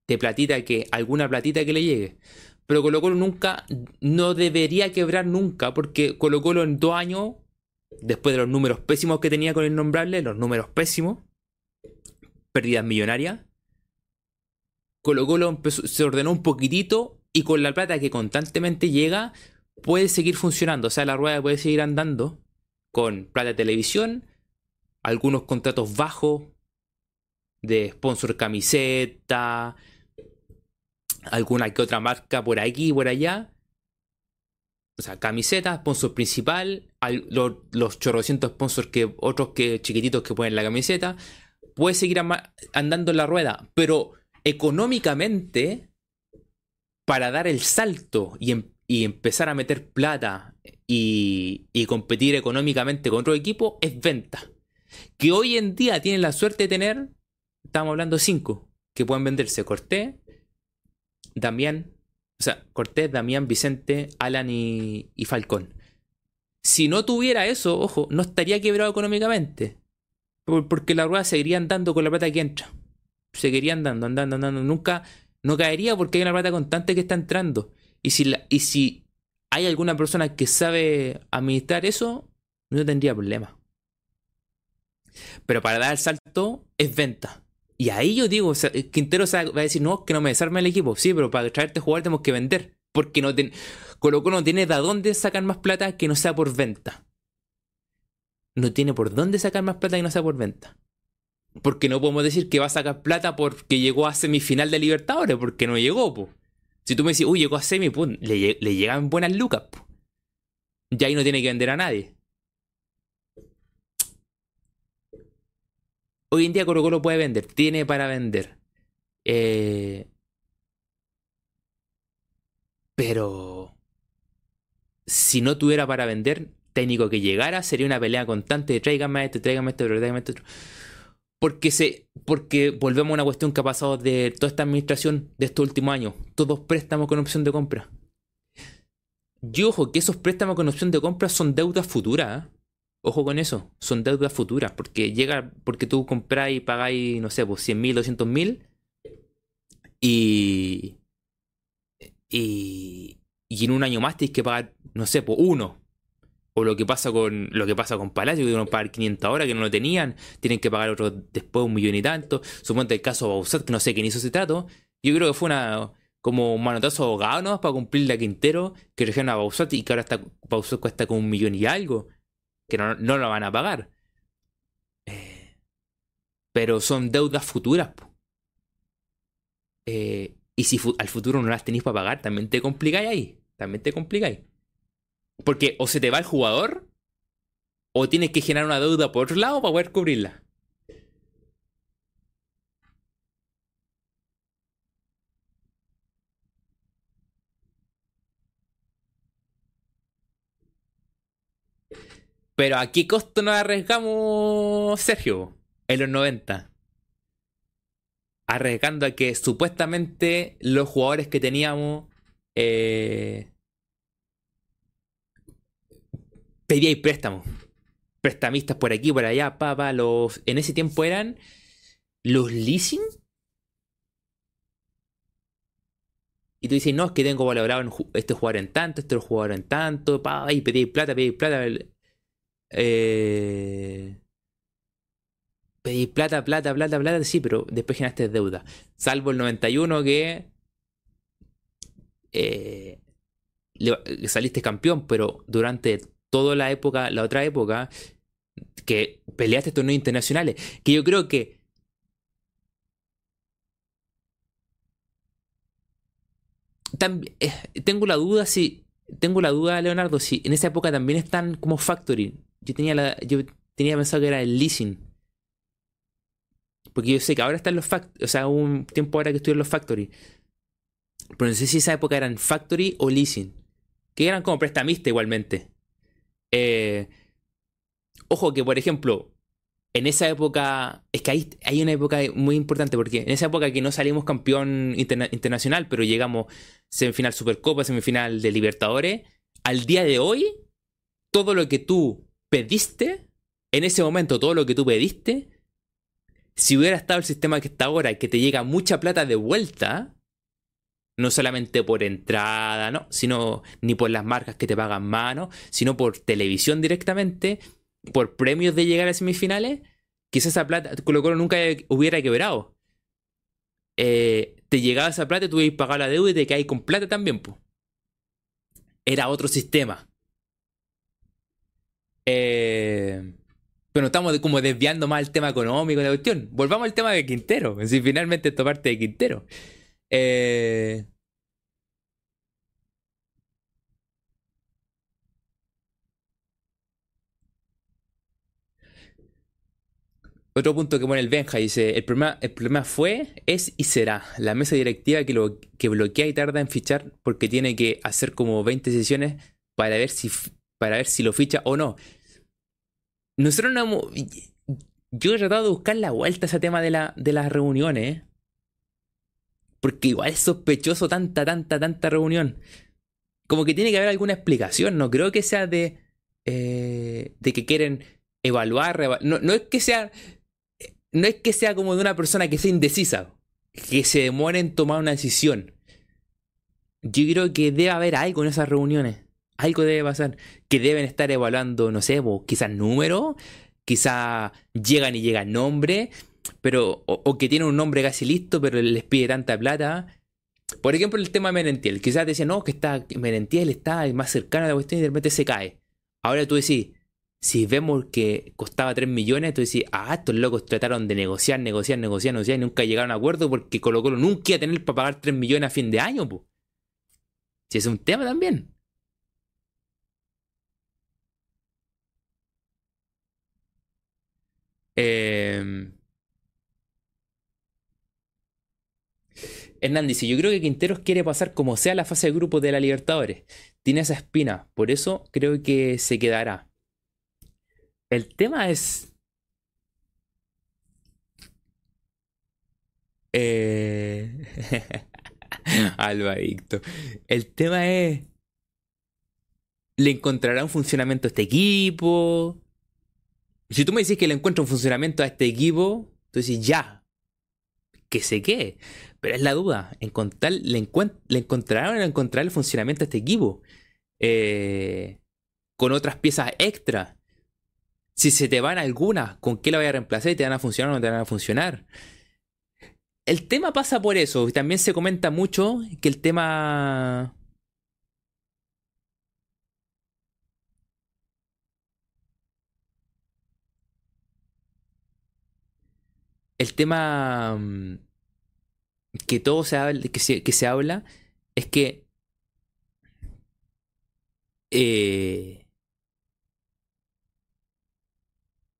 de platita que, alguna platita que le llegue. Pero Colo Colo nunca, no debería quebrar nunca, porque Colo Colo en dos años, después de los números pésimos que tenía con el nombrable, los números pésimos, pérdidas millonarias, Colo se ordenó un poquitito y con la plata que constantemente llega puede seguir funcionando. O sea, la rueda puede seguir andando con plata de televisión, algunos contratos bajos de sponsor camiseta, alguna que otra marca por aquí y por allá. O sea, camiseta, sponsor principal, los, los chorrocientos sponsors que otros que chiquititos que ponen la camiseta. Puede seguir andando en la rueda, pero económicamente, para dar el salto em-, y, empezar a meter plata y, competir económicamente con otro equipo, es venta. Que hoy en día tienen la suerte de tener, estamos hablando cinco, que pueden venderse Cortés, Damián, o sea, Cortés, Damián, Vicente, Alan y, y Falcón. Si no tuviera eso, ojo, no estaría quebrado económicamente. Porque la rueda seguiría andando con la plata que entra seguiría andando, andando, andando. Nunca, no caería porque hay una plata constante que está entrando. Y si, y si hay alguna persona que sabe administrar eso, no tendría problema. Pero para dar el salto es venta. Y ahí yo digo, Quintero va a decir, no, que no me desarme el equipo. Sí, pero para traerte jugar tenemos que vender. Porque no ten, Colo no tiene de dónde sacar más plata que no sea por venta. No tiene por dónde sacar más plata que no sea por venta. Porque no podemos decir que va a sacar plata porque llegó a semifinal de Libertadores, porque no llegó, po. Si tú me dices, uy, llegó a semi, le, llegan buenas lucas, po. Ya ahí no tiene que vender a nadie. Hoy en día Colo Colo puede vender, tiene para vender. Eh, pero si no tuviera para vender, técnico que llegara, sería una pelea constante de tráigame este, tráigame este, tráigame este. Porque, se, porque volvemos a una cuestión que ha pasado de toda esta administración de estos últimos años. Todos préstamos con opción de compra. Y ojo, que esos préstamos con opción de compra son deudas futuras. ¿eh? Ojo con eso, son deudas futuras. Porque llega, porque tú compras y pagáis, no sé, pues 100 mil, 200 mil. Y, y, y en un año más tienes que pagar, no sé, pues uno. O lo que pasa con lo que pasa con Palacio, que tuvieron que pagar 500 horas que no lo tenían, tienen que pagar otro después un millón y tanto. Suponte el caso Bausat, que no sé quién hizo ese trato. Yo creo que fue una como un manotazo abogado ¿no? para cumplir la Quintero, que región a Bausat y que ahora está, Bausat cuesta como un millón y algo, que no, no lo van a pagar. Eh, pero son deudas futuras. Eh, y si al futuro no las tenéis para pagar, también te complicáis ahí. También te complicáis. Porque o se te va el jugador, o tienes que generar una deuda por otro lado para poder cubrirla. Pero ¿a qué costo nos arriesgamos, Sergio? En los 90. Arriesgando a que supuestamente los jugadores que teníamos eh, pedíais préstamos. Prestamistas por aquí, por allá, papá. Los, en ese tiempo eran los leasing. Y tú dices, no, es que tengo valorado en este jugador en tanto, este jugador en tanto, pa, y pedíais plata, pedíais plata. Eh, pedí plata, plata, plata, plata, sí, pero después generaste deuda. Salvo el 91 que eh, saliste campeón, pero durante toda la época, la otra época, que peleaste torneos internacionales. Que yo creo que. Eh, tengo la duda si. Tengo la duda, Leonardo, si en esa época también están como factory. Yo tenía la, yo tenía pensado que era el leasing. Porque yo sé que ahora están los factory, o sea, un tiempo ahora que estoy en los factory. Pero no sé si esa época eran factory o leasing. Que eran como prestamistas igualmente. Eh, ojo que, por ejemplo, en esa época, es que hay, hay una época muy importante, porque en esa época que no salimos campeón internacional, pero llegamos semifinal Supercopa, semifinal de Libertadores, al día de hoy, todo lo que tú pediste, en ese momento todo lo que tú pediste, si hubiera estado el sistema que está ahora, que te llega mucha plata de vuelta, no solamente por entrada, no, sino ni por las marcas que te pagan mano, sino por televisión directamente, por premios de llegar a semifinales, quizás esa plata Colo nunca hubiera quebrado. Eh, te llegaba esa plata y tú a pagar la deuda y te caes con plata también, pues. Era otro sistema. Eh, pero estamos como desviando más el tema económico de la cuestión. Volvamos al tema de Quintero. Si finalmente esto parte de Quintero. Eh, Otro punto que pone el Benja dice, el problema, el problema fue, es y será la mesa directiva que, lo, que bloquea y tarda en fichar porque tiene que hacer como 20 sesiones para ver si, para ver si lo ficha o no. Nosotros no Yo he tratado de buscar la vuelta a ese tema de, la, de las reuniones. Porque igual es sospechoso tanta, tanta, tanta reunión. Como que tiene que haber alguna explicación. No creo que sea de... Eh, de que quieren evaluar, no, no, es que sea no es que sea como de una persona que sea indecisa, que se demore en tomar una decisión. Yo creo que debe haber algo en esas reuniones. Algo debe pasar. Que deben estar evaluando, no sé, quizás números, quizás llegan y llegan nombre, pero, o, que tienen un nombre casi listo, pero les pide tanta plata. Por ejemplo, el tema de Merentiel. Quizás te no, que está, Merentiel está más cercano a la cuestión y de repente se cae. Ahora tú decís, si vemos que costaba 3 millones, tú decís, ah, estos locos trataron de negociar, negociar, negociar, negociar y nunca llegaron a acuerdo porque Colo Colo nunca iba a tener para pagar 3 millones a fin de año, pues. Si es un tema también. Eh... Hernán dice, yo creo que Quinteros quiere pasar como sea la fase de grupo de la Libertadores. Tiene esa espina, por eso creo que se quedará. El tema es. Eh... Alvarito. El tema es. ¿Le encontrará un funcionamiento a este equipo? Si tú me dices que le encuentra un funcionamiento a este equipo, tú dices ya. Que sé qué. Pero es la duda. Encontrar, le, le encontrarán encontrar el funcionamiento a este equipo. Eh, con otras piezas extra. Si se te van algunas, ¿con qué la voy a reemplazar? ¿Y te van a funcionar o no te van a funcionar? El tema pasa por eso. Y también se comenta mucho que el tema. El tema mm, que todo se habla, que se, que se habla es que eh,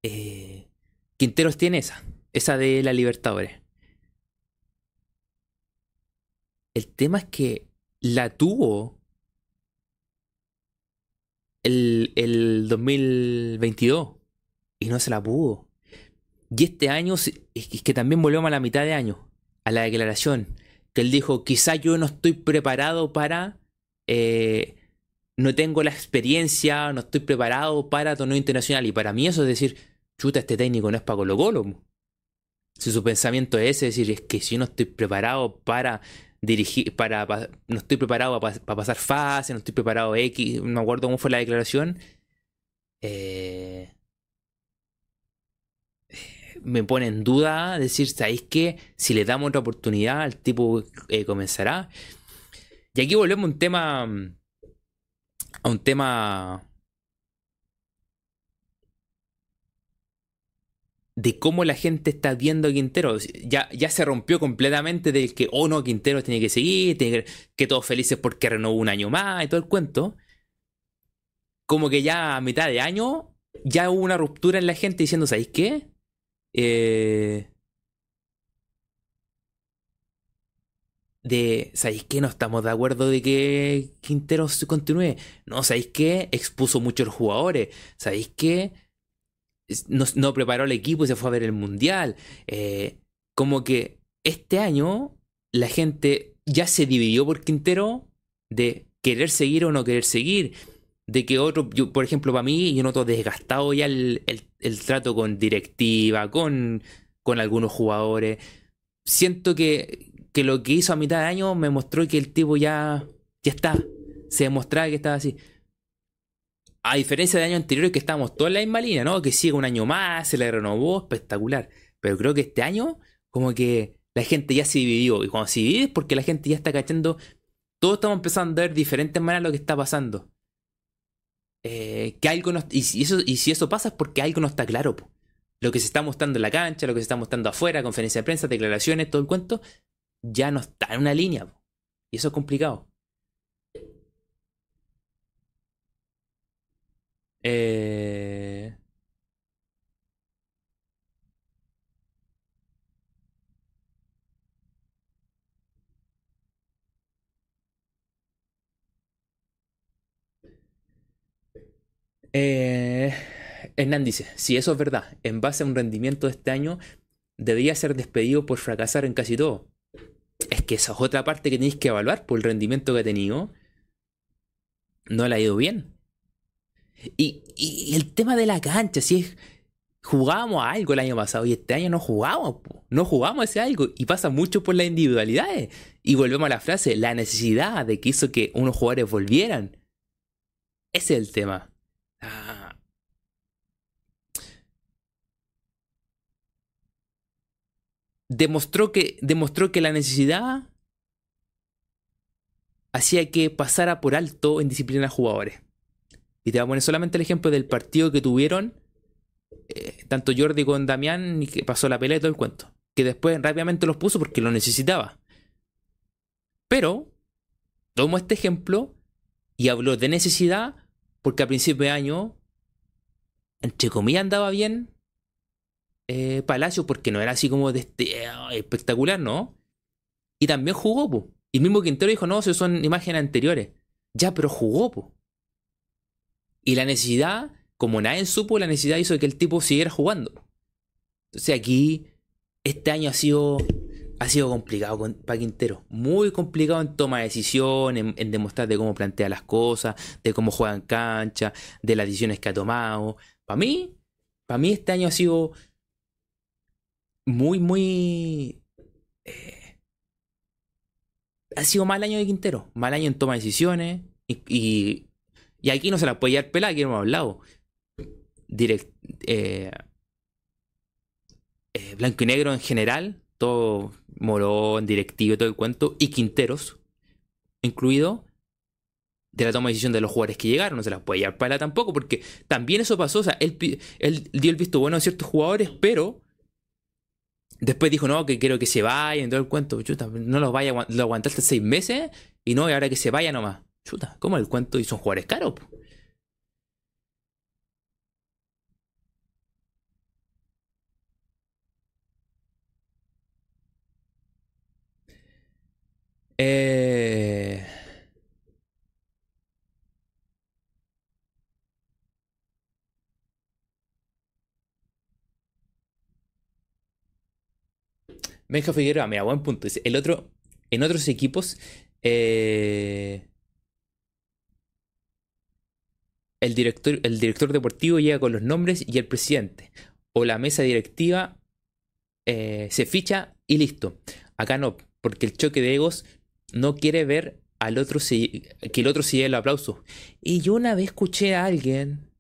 Eh, Quinteros tiene esa, esa de la Libertadores. El tema es que la tuvo el, el 2022 y no se la pudo. Y este año es que también volvemos a la mitad de año, a la declaración, que él dijo, quizá yo no estoy preparado para eh, no tengo la experiencia, no estoy preparado para torneo internacional. Y para mí eso es decir, chuta, este técnico no es para Colo Colo. Si su pensamiento es ese, es decir, es que si yo no estoy preparado para dirigir, para, no estoy preparado para, pasar fase, no estoy preparado X, no me acuerdo cómo fue la declaración, eh, me pone en duda decir, ¿sabéis que si le damos otra oportunidad, el tipo eh, comenzará? Y aquí volvemos a un tema, a un tema de cómo la gente está viendo a Quintero. Ya, ya se rompió completamente del que, oh no, Quintero tiene que seguir, que, todos felices porque renovó un año más y todo el cuento. Como que ya a mitad de año ya hubo una ruptura en la gente diciendo, ¿sabéis qué? Eh, de, ¿sabéis qué? No estamos de acuerdo de que Quintero continúe. No, ¿sabéis qué? Expuso muchos jugadores. ¿Sabéis qué? No, no, preparó el equipo y se fue a ver el mundial. Eh, como que este año la gente ya se dividió por Quintero de querer seguir o no querer seguir. De que otro, yo, por ejemplo, para mí, yo noto desgastado ya el, el, trato con directiva, con, con algunos jugadores. Siento que, que lo que hizo a mitad de año me mostró que el tipo ya, ya está. Se demostraba que estaba así. A diferencia de años anteriores que estábamos todos en la misma línea, ¿no? Que sigue un año más, se le renovó, espectacular. Pero creo que este año, como que la gente ya se dividió. Y cuando se divide es porque la gente ya está cachando. Todos estamos empezando a ver diferentes maneras lo que está pasando. Eh, que algo no, y, si eso, y si eso pasa es porque algo no está claro. Lo que se está mostrando en la cancha, lo que se está mostrando afuera, conferencia de prensa, declaraciones, todo el cuento, ya no está en una línea. Y eso es complicado. Eh... Eh, Hernán dice, si eso es verdad, en base a un rendimiento de este año, debería ser despedido por fracasar en casi todo. Es que esa es otra parte que tenéis que evaluar por el rendimiento que ha tenido. No le ha ido bien. Y, el tema de la cancha, si es. Jugábamos algo el año pasado y este año no jugamos, no jugamos ese algo y pasa mucho por las individualidades. Y volvemos a la frase, la necesidad de que hizo que unos jugadores volvieran. Ese es el tema. Demostró que, demostró que la necesidad hacía que pasara por alto en disciplina a jugadores. Y te voy a poner solamente el ejemplo del partido que tuvieron eh, tanto Jordi con Damián, y que pasó la pelea y todo el cuento. Que después rápidamente los puso porque lo necesitaba. Pero tomo este ejemplo y hablo de necesidad porque a principio de año, entre comillas, andaba bien eh, Palacio, porque no era así como este, eh, espectacular, ¿no? Y también jugó, po. Y el mismo Quintero dijo, no, esos son imágenes anteriores. Ya, pero jugó, po. Y la necesidad, como nadie supo, la necesidad hizo que el tipo siguiera jugando. Entonces aquí, este año ha sido ha sido complicado para Quintero. Muy complicado en toma de decisión, en, demostrar de cómo plantea las cosas, de cómo juega en cancha, de las decisiones que ha tomado. Para mí, para mí este año ha sido muy, muy... Eh, ha sido mal año de Quintero. Mal año en toma de decisiones. Y, aquí no se la puede llevar pelada, que hemos hablado. Eh, eh, blanco y negro en general, todo Morón, directivo, todo el cuento, y Quinteros, incluido, de la toma de decisión de los jugadores que llegaron. No se las puede llevar para tampoco, porque también eso pasó. O sea, él, dio el visto bueno a ciertos jugadores, pero después dijo, no, que quiero que se vayan, todo el cuento. Chuta, no los vaya, lo aguantaste seis meses y no, y ahora que se vaya nomás. Chuta, ¿cómo el cuento? Y son jugadores caros. Eh... Benja Figueroa, mira, buen punto. El otro, en otros equipos, eh, el, director, el director deportivo llega con los nombres y el presidente. O la mesa directiva eh, se ficha y listo. Acá no, porque el choque de egos no quiere ver al otro que el otro lleve el aplauso. Y yo una vez escuché a alguien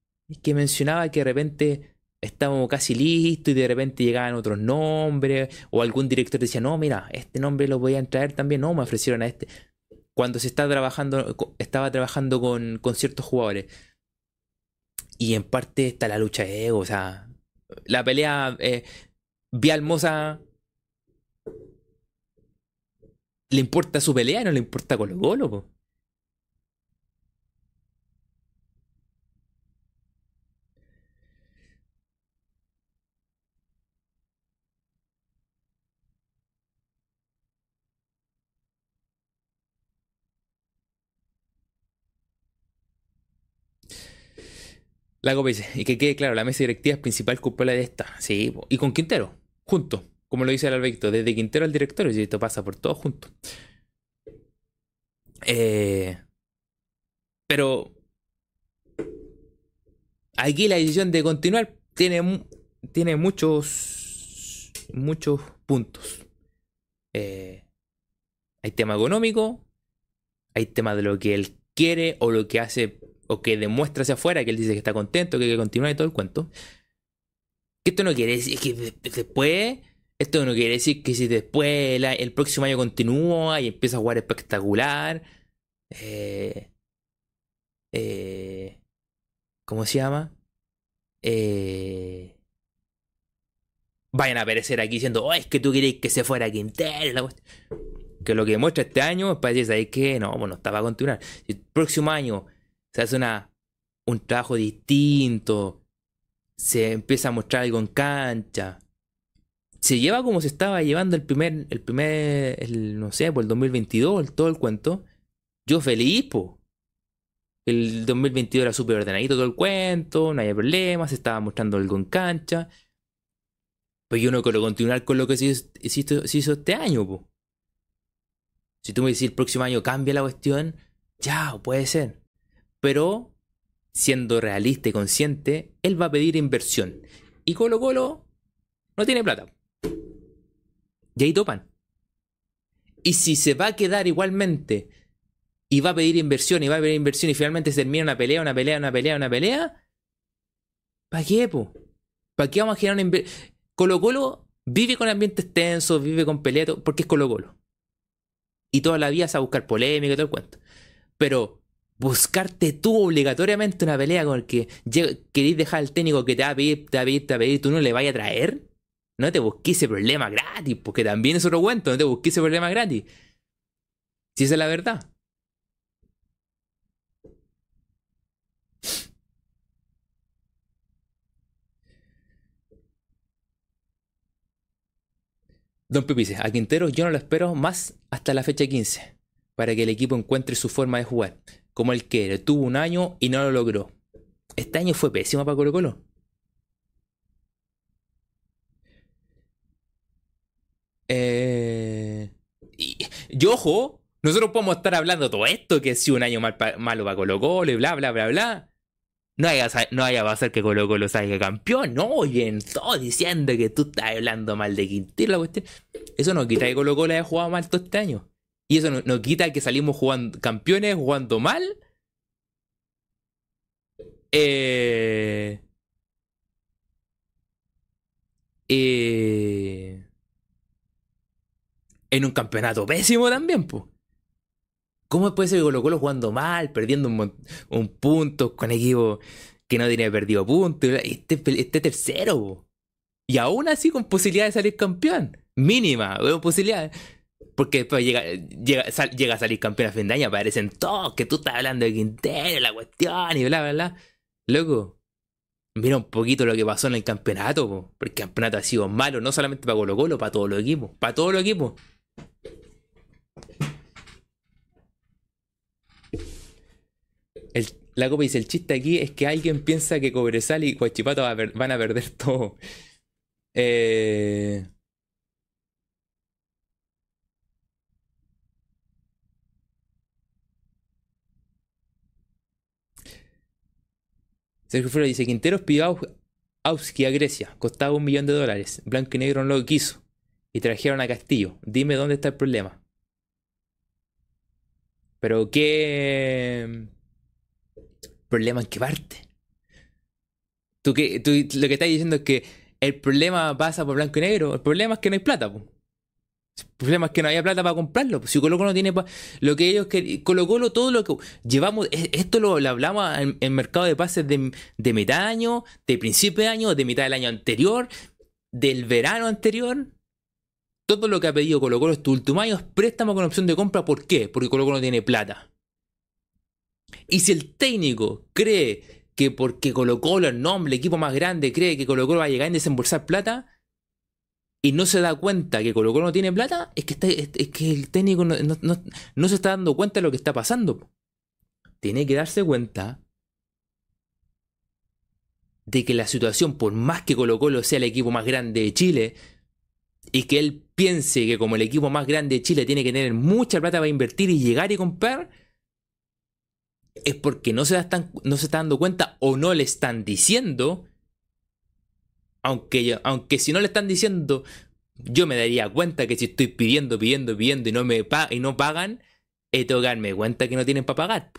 que mencionaba que de repente estábamos casi listos y de repente llegaban otros nombres o algún director decía, no, mira, este nombre lo voy a traer también, no, me ofrecieron a este. Cuando se está trabajando, estaba trabajando con, con ciertos jugadores. Y en parte está la lucha de ego, o sea, la pelea eh, Vialmosa le importa su pelea, no le importa Colo Colo. Po. La copa dice, y que quede claro, la mesa directiva es principal culpable de esta. Sí, y con Quintero, junto como lo dice el Alberto, desde Quintero al directorio, y esto pasa por todos juntos. Eh, pero aquí la decisión de continuar tiene, tiene muchos, muchos puntos. Eh, hay tema económico, hay tema de lo que él quiere o lo que hace o que demuestra hacia afuera que él dice que está contento, que quiere continuar y todo el cuento. Que esto no quiere decir que después, esto no quiere decir que si después el, próximo año continúa y empieza a jugar espectacular, eh, eh, ¿cómo se llama? Eh, vayan a aparecer aquí diciendo, oh, es que tú querías que se fuera Quintero. Que lo que demuestra este año es para decir, que no, bueno, está para continuar. Si el próximo año se hace una, un trabajo distinto, se empieza a mostrar algo en cancha, se lleva como se estaba llevando el primer, el primer, el, no sé, por el 2022, todo el cuento, yo feliz, po. El 2022 era súper ordenadito todo el cuento, no había problemas, se estaba mostrando algo en cancha. Pues yo no quiero continuar con lo que se hizo, este año, po. Si tú me dices el próximo año cambia la cuestión, ya, puede ser pero siendo realista y consciente, él va a pedir inversión. Y Colo Colo no tiene plata. Y ahí topan. Y si se va a quedar igualmente y va a pedir inversión y va a pedir inversión y finalmente se termina una pelea, una pelea, una pelea, una pelea, ¿para qué, po? ¿Para qué vamos a generar una inversión? Colo Colo vive con ambientes tensos, vive con peleas, porque es Colo Colo. Y toda la vida va a buscar polémica y todo el cuento. Pero buscarte tú obligatoriamente una pelea con el que querés dejar al técnico que te va a pedir, te va a pedir, te va a pedir, tú no le vayas a traer. No te busques ese problema gratis, porque también es otro cuento, no te busques ese problema gratis. Si esa es la verdad. Don Pepice, a Quintero yo no lo espero más hasta la fecha 15, para que el equipo encuentre su forma de jugar como el que tuvo un año y no lo logró. Este año fue pésimo para Colo Colo. Eh, y, ojo, nosotros podemos estar hablando todo esto, que si un año malo para Colo Colo y bla, bla, bla, bla. No haya, no haya a ser que Colo Colo salga campeón, no, oye, todo diciendo que tú estás hablando mal de Quintero, la cuestión. Eso no quita que Colo Colo haya jugado mal todo este año. Y eso no, quita que salimos jugando campeones jugando mal. Eh, eh, en un campeonato pésimo también, pues. ¿Cómo puede ser que Colo Colo jugando mal, perdiendo un, punto con equipo que no tiene perdido puntos? Este, este tercero, y aún así con posibilidad de salir campeón. Mínima, posibilidad. Porque después llega, llega, a salir campeón a fin de año, aparecen todos que tú estás hablando de Quintero, la cuestión y bla, bla, bla. Loco, mira un poquito lo que pasó en el campeonato, porque el campeonato ha sido malo, no solamente para Colo Colo, para todos los equipos, para todos los equipos. El, la copa dice, el chiste aquí es que alguien piensa que Cobresal y Coachipato van a perder todo. Eh... Sergio Flores dice: Quinteros pidió Auski a Grecia, costaba un millón de dólares. Blanco y Negro no lo quiso. Y trajeron a Castillo. Dime dónde está el problema. Pero qué. ¿Problema en qué parte? Tú, que, tú lo que estás diciendo es que el problema pasa por blanco y negro. El problema es que no hay plata. El problema es que no había plata para comprarlo. Si Colo Colo no tiene lo que ellos querían, Colo todo lo que llevamos, esto lo, hablamos en, el mercado de pases de, de mitad de año, de principio de año, de mitad del año anterior, del verano anterior. Todo lo que ha pedido Colo Colo este último año préstamo con opción de compra. ¿Por qué? Porque Colo Colo tiene plata. Y si el técnico cree que porque Colo Colo, el nombre, el equipo más grande, cree que Colo Colo va a llegar a desembolsar plata, y no se da cuenta que Colo Colo no tiene plata, es que, está, es, que el técnico no, se está dando cuenta de lo que está pasando. Tiene que darse cuenta de que la situación, por más que Colo Colo sea el equipo más grande de Chile, y que él piense que como el equipo más grande de Chile tiene que tener mucha plata para invertir y llegar y comprar, es porque no se, no se está dando cuenta o no le están diciendo, aunque, aunque si no le están diciendo, yo me daría cuenta que si estoy pidiendo, pidiendo, pidiendo y no, me y no pagan, he tengo que darme cuenta que no tienen para pagar.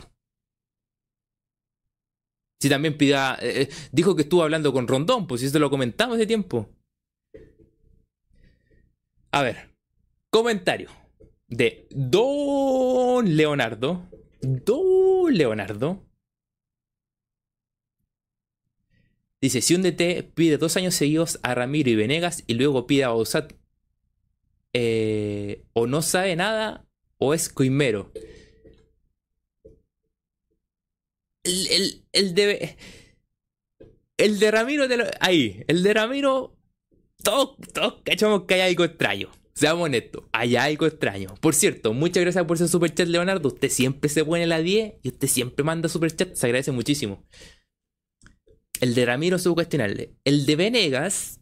Si también pida. Eh, eh, dijo que estuvo hablando con Rondón, pues si esto lo comentamos hace tiempo. A ver. Comentario de Don Leonardo. Don Leonardo. Dice, si un DT pide dos años seguidos a Ramiro y Venegas y luego pide a Bausat eh, o no sabe nada o es coimero. el, el, de. El de Ramiro, ahí, el de Ramiro, todos, todos cachamos que hay algo extraño. Seamos honestos, hay algo extraño. Por cierto, muchas gracias por ese superchat, Leonardo. Usted siempre se pone la 10 y usted siempre manda superchat. Se agradece muchísimo. El de Ramiro se cuestionarle. El de Venegas,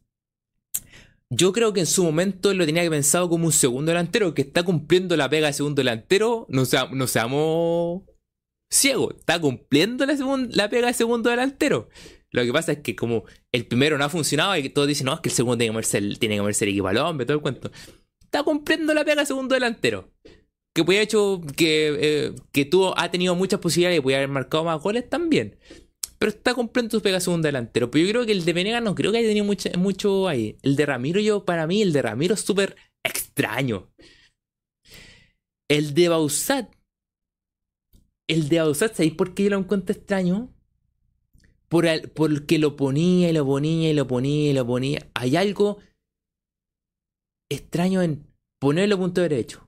yo creo que en su momento lo tenía pensado como un segundo delantero que está cumpliendo la pega de segundo delantero. No, seamos ciego, está cumpliendo la, la pega de segundo delantero. Lo que pasa es que como el primero no ha funcionado y todos dicen, no, es que el segundo tiene que moverse el, tiene que moverse el equipo al hombre, todo el cuento. Está cumpliendo la pega segundo delantero. Que puede hecho que, eh, que tuvo, ha tenido muchas posibilidades y puede haber marcado más goles también. Pero está cumpliendo su pega segundo delantero. Pero yo creo que el de Venegas no creo que haya tenido mucho, mucho ahí. El de Ramiro, yo, para mí, el de Ramiro es súper extraño. El de Bausat el de Ausat, ¿sabéis por qué yo lo encuentro extraño? Por porque lo ponía y lo ponía y lo ponía y lo ponía. Hay algo extraño en ponerlo punto derecho.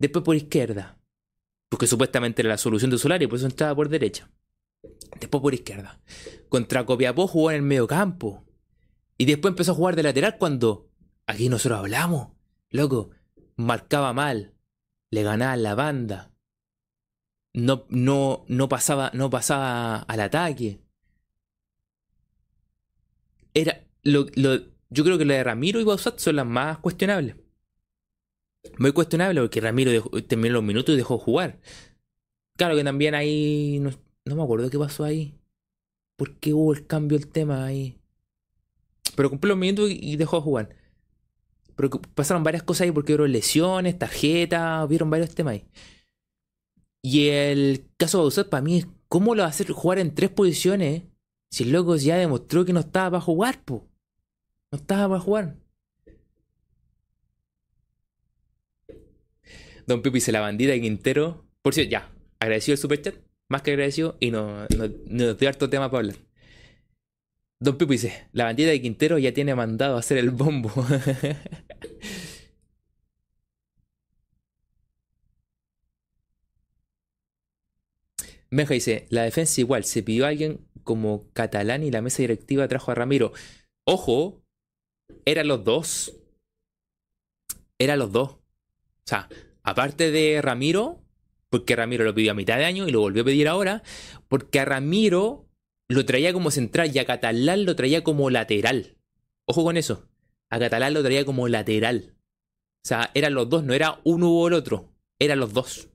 Después por izquierda. Porque supuestamente era la solución de Solari, por eso entraba por derecha. Después por izquierda. Contra Copiapó jugó en el medio campo. Y después empezó a jugar de lateral cuando aquí nosotros hablamos. Loco, marcaba mal. Le ganaba la banda no, no, no, pasaba, no pasaba al ataque. Era. Lo, yo creo que la de Ramiro y Bausat son las más cuestionables. Muy cuestionable porque Ramiro terminó los minutos y dejó jugar. Claro que también ahí. No, no, me acuerdo qué pasó ahí. ¿Por qué hubo el cambio el tema ahí? Pero cumplió los minutos y dejó jugar. Pero pasaron varias cosas ahí porque hubo lesiones, tarjetas, vieron varios temas ahí. Y el caso de Bausat para mí es cómo lo va a hacer jugar en tres posiciones si el loco ya demostró que no estaba para jugar, po. No estaba para jugar. Don Pipi se la bandida de Quintero. Por cierto, ya, agradecido el superchat, más que agradecido, y no, no, nos dio harto tema para hablar. Don Pipi dice, la bandida de Quintero ya tiene mandado a hacer el bombo. Meja dice, la defensa igual, se pidió a alguien como Catalán y la mesa directiva trajo a Ramiro. Ojo, eran los dos. Eran los dos. O sea, aparte de Ramiro, porque Ramiro lo pidió a mitad de año y lo volvió a pedir ahora, porque a Ramiro lo traía como central y a Catalán lo traía como lateral. Ojo con eso. A Catalán lo traía como lateral. O sea, eran los dos, no era uno u el otro. Eran los dos.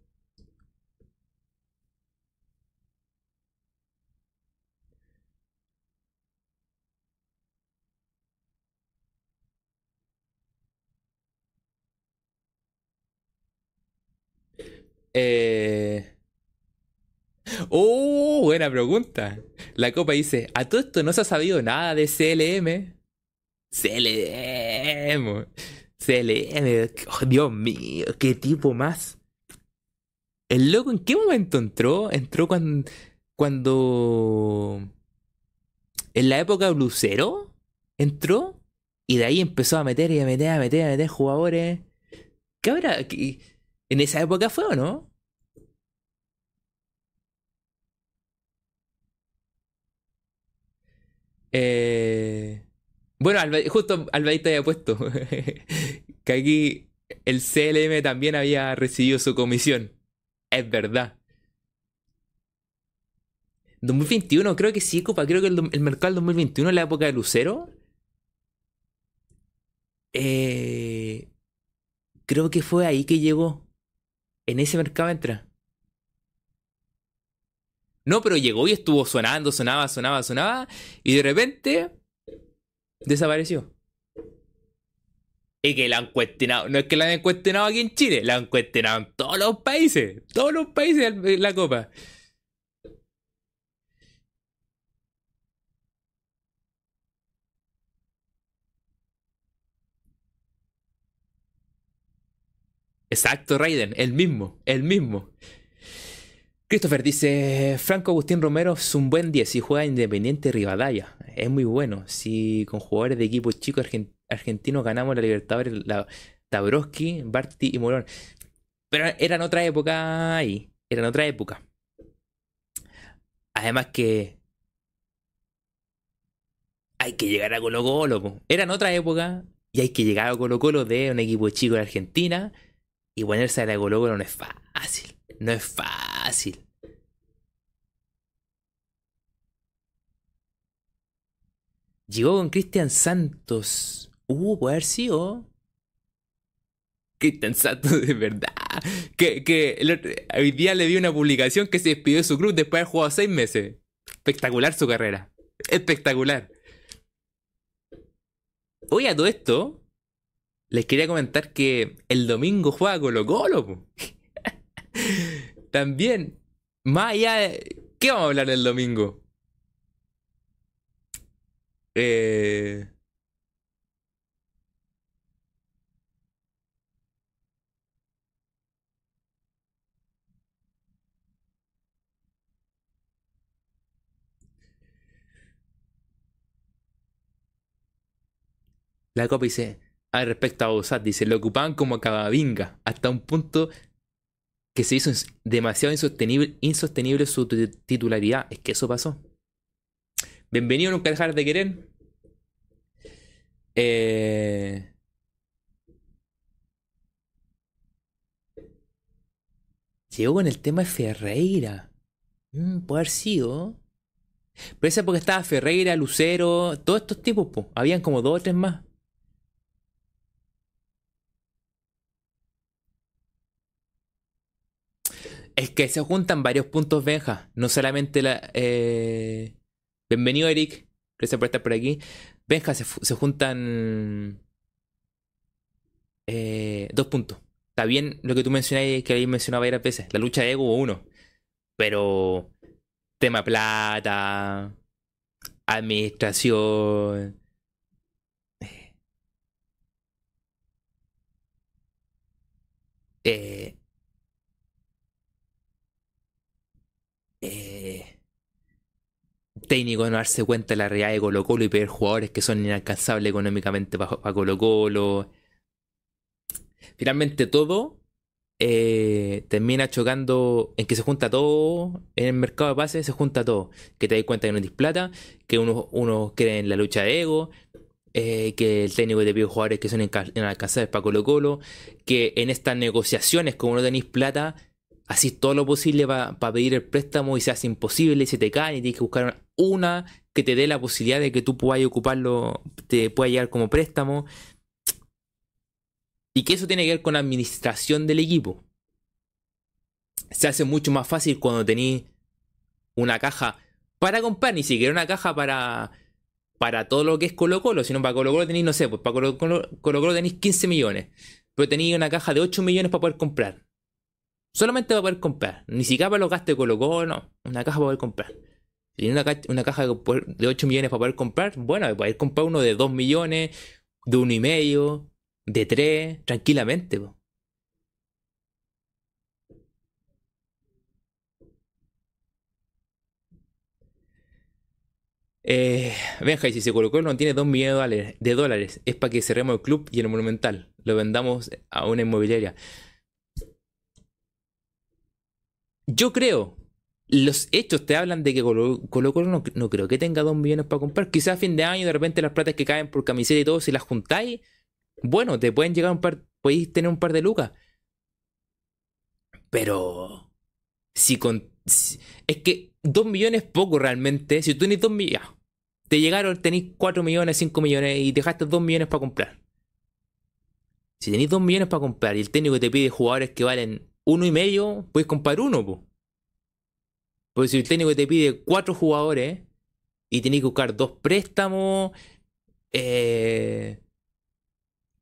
Oh, buena pregunta. La copa dice, a todo esto no se ha sabido nada de CLM. CLM. CLM. Oh, Dios mío, qué tipo más. El loco, ¿en qué momento entró? Entró cuando... cuando... En la época Lucero. Entró. Y de ahí empezó a meter y a meter, a meter, a meter jugadores. ¿Qué habrá? ¿En esa época fue o no? Eh... Bueno, justo Alvadito había puesto que aquí el CLM también había recibido su comisión. Es verdad. 2021, creo que sí, Copa. Creo que el, mercado del 2021, en la época de Lucero. Eh, creo que fue ahí que llegó. En ese mercado entra. No, pero llegó y estuvo sonando, sonaba, sonaba, sonaba. Y de repente desapareció. Y que la han cuestionado. No es que la han cuestionado aquí en Chile, la han cuestionado en todos los países. Todos los países de la Copa. Exacto, Raiden, el mismo, el mismo. Christopher dice, Franco Agustín Romero es un buen 10 y juega Independiente Rivadavia. Es muy bueno. Si con jugadores de equipos chicos argentinos ganamos la Libertadores, la Barty y Morón. Pero eran otra época ahí. Eran otra época. Además que hay que llegar a Colo Colo. Eran otra época y hay que llegar a Colo Colo de un equipo chico de Argentina y ponerse a la Colo Colo no es fácil. No es fácil. Llegó con Cristian Santos. Uh, puede haber sido. Cristian Santos, de verdad. Que, que hoy día le vi una publicación que se despidió de su club después de haber jugado seis meses. Espectacular su carrera. Espectacular. Oye, a todo esto, les quería comentar que el domingo juega Colo Colo. También, más allá de... ¿Qué vamos a hablar el domingo? Eh... La copa dice, al respecto a Osat, dice, lo ocupaban como cavavinga, hasta un punto que se hizo demasiado insostenible, insostenible su titularidad. Es que eso pasó. Bienvenido a Nunca Dejar de Querer. Eh... Llegó con el tema de Ferreira. Mm, puede haber sido. Pero esa porque estaba Ferreira, Lucero, todos estos tipos, po. habían como dos o tres más. Es que se juntan varios puntos, Benja. No solamente la. Eh... Bienvenido, Eric. Gracias por estar por aquí. Benja, se, juntan. Eh, dos puntos. Está bien lo que tú mencionabas, que habéis mencionado varias veces. La lucha de ego uno. Pero. Tema plata. Administración. Eh, eh, técnico no darse cuenta de la realidad de Colo Colo y pedir jugadores que son inalcanzables económicamente para Colo Colo. Finalmente todo eh, termina chocando en que se junta todo en el mercado de pases, se junta todo. Que te das cuenta que no tienes plata, que uno, uno cree en la lucha de ego, eh, que el técnico te pide jugadores que son inalcanzables para Colo Colo, que en estas negociaciones, como no tenéis plata, Así todo lo posible para pedir el préstamo y se hace imposible y se te cae y tienes que buscar una que te dé la posibilidad de que tú puedas ocuparlo, te pueda llegar como préstamo. Y que eso tiene que ver con la administración del equipo. Se hace mucho más fácil cuando tenéis una caja para comprar, ni siquiera una caja para, para todo lo que es Colo Colo, sino para Colo Colo tenéis, no sé, pues para Colo Colo, Colo, Colo tenéis 15 millones, pero tenéis una caja de 8 millones para poder comprar. Solamente va a poder comprar. Ni siquiera para los gastos de Colo no. Una caja para poder comprar. Si tiene una, caja de 8 millones para poder comprar, bueno, poder comprar uno de 2 millones, de 1,5, de 3, tranquilamente. Eh, Benja, si se colocó no tiene 2 millones de dólares, es para que cerremos el club y el monumental. Lo vendamos a una inmobiliaria. Yo creo, los hechos te hablan de que Colo Colo, no, creo que tenga 2 millones para comprar. Quizás a fin de año, de repente las platas que caen por camiseta y todo, si las juntáis, bueno, te pueden llegar un par, podéis tener un par de lucas. Pero si con Es que 2 millones es poco realmente. Si tú tienes 2 millones, te llegaron, tenéis 4 millones, 5 millones y dejaste 2 millones para comprar. Si tenéis 2 millones para comprar y el técnico te pide jugadores que valen uno y medio, puedes comprar uno, po. Porque si el técnico te pide 4 jugadores y tenéis que buscar dos préstamos, eh,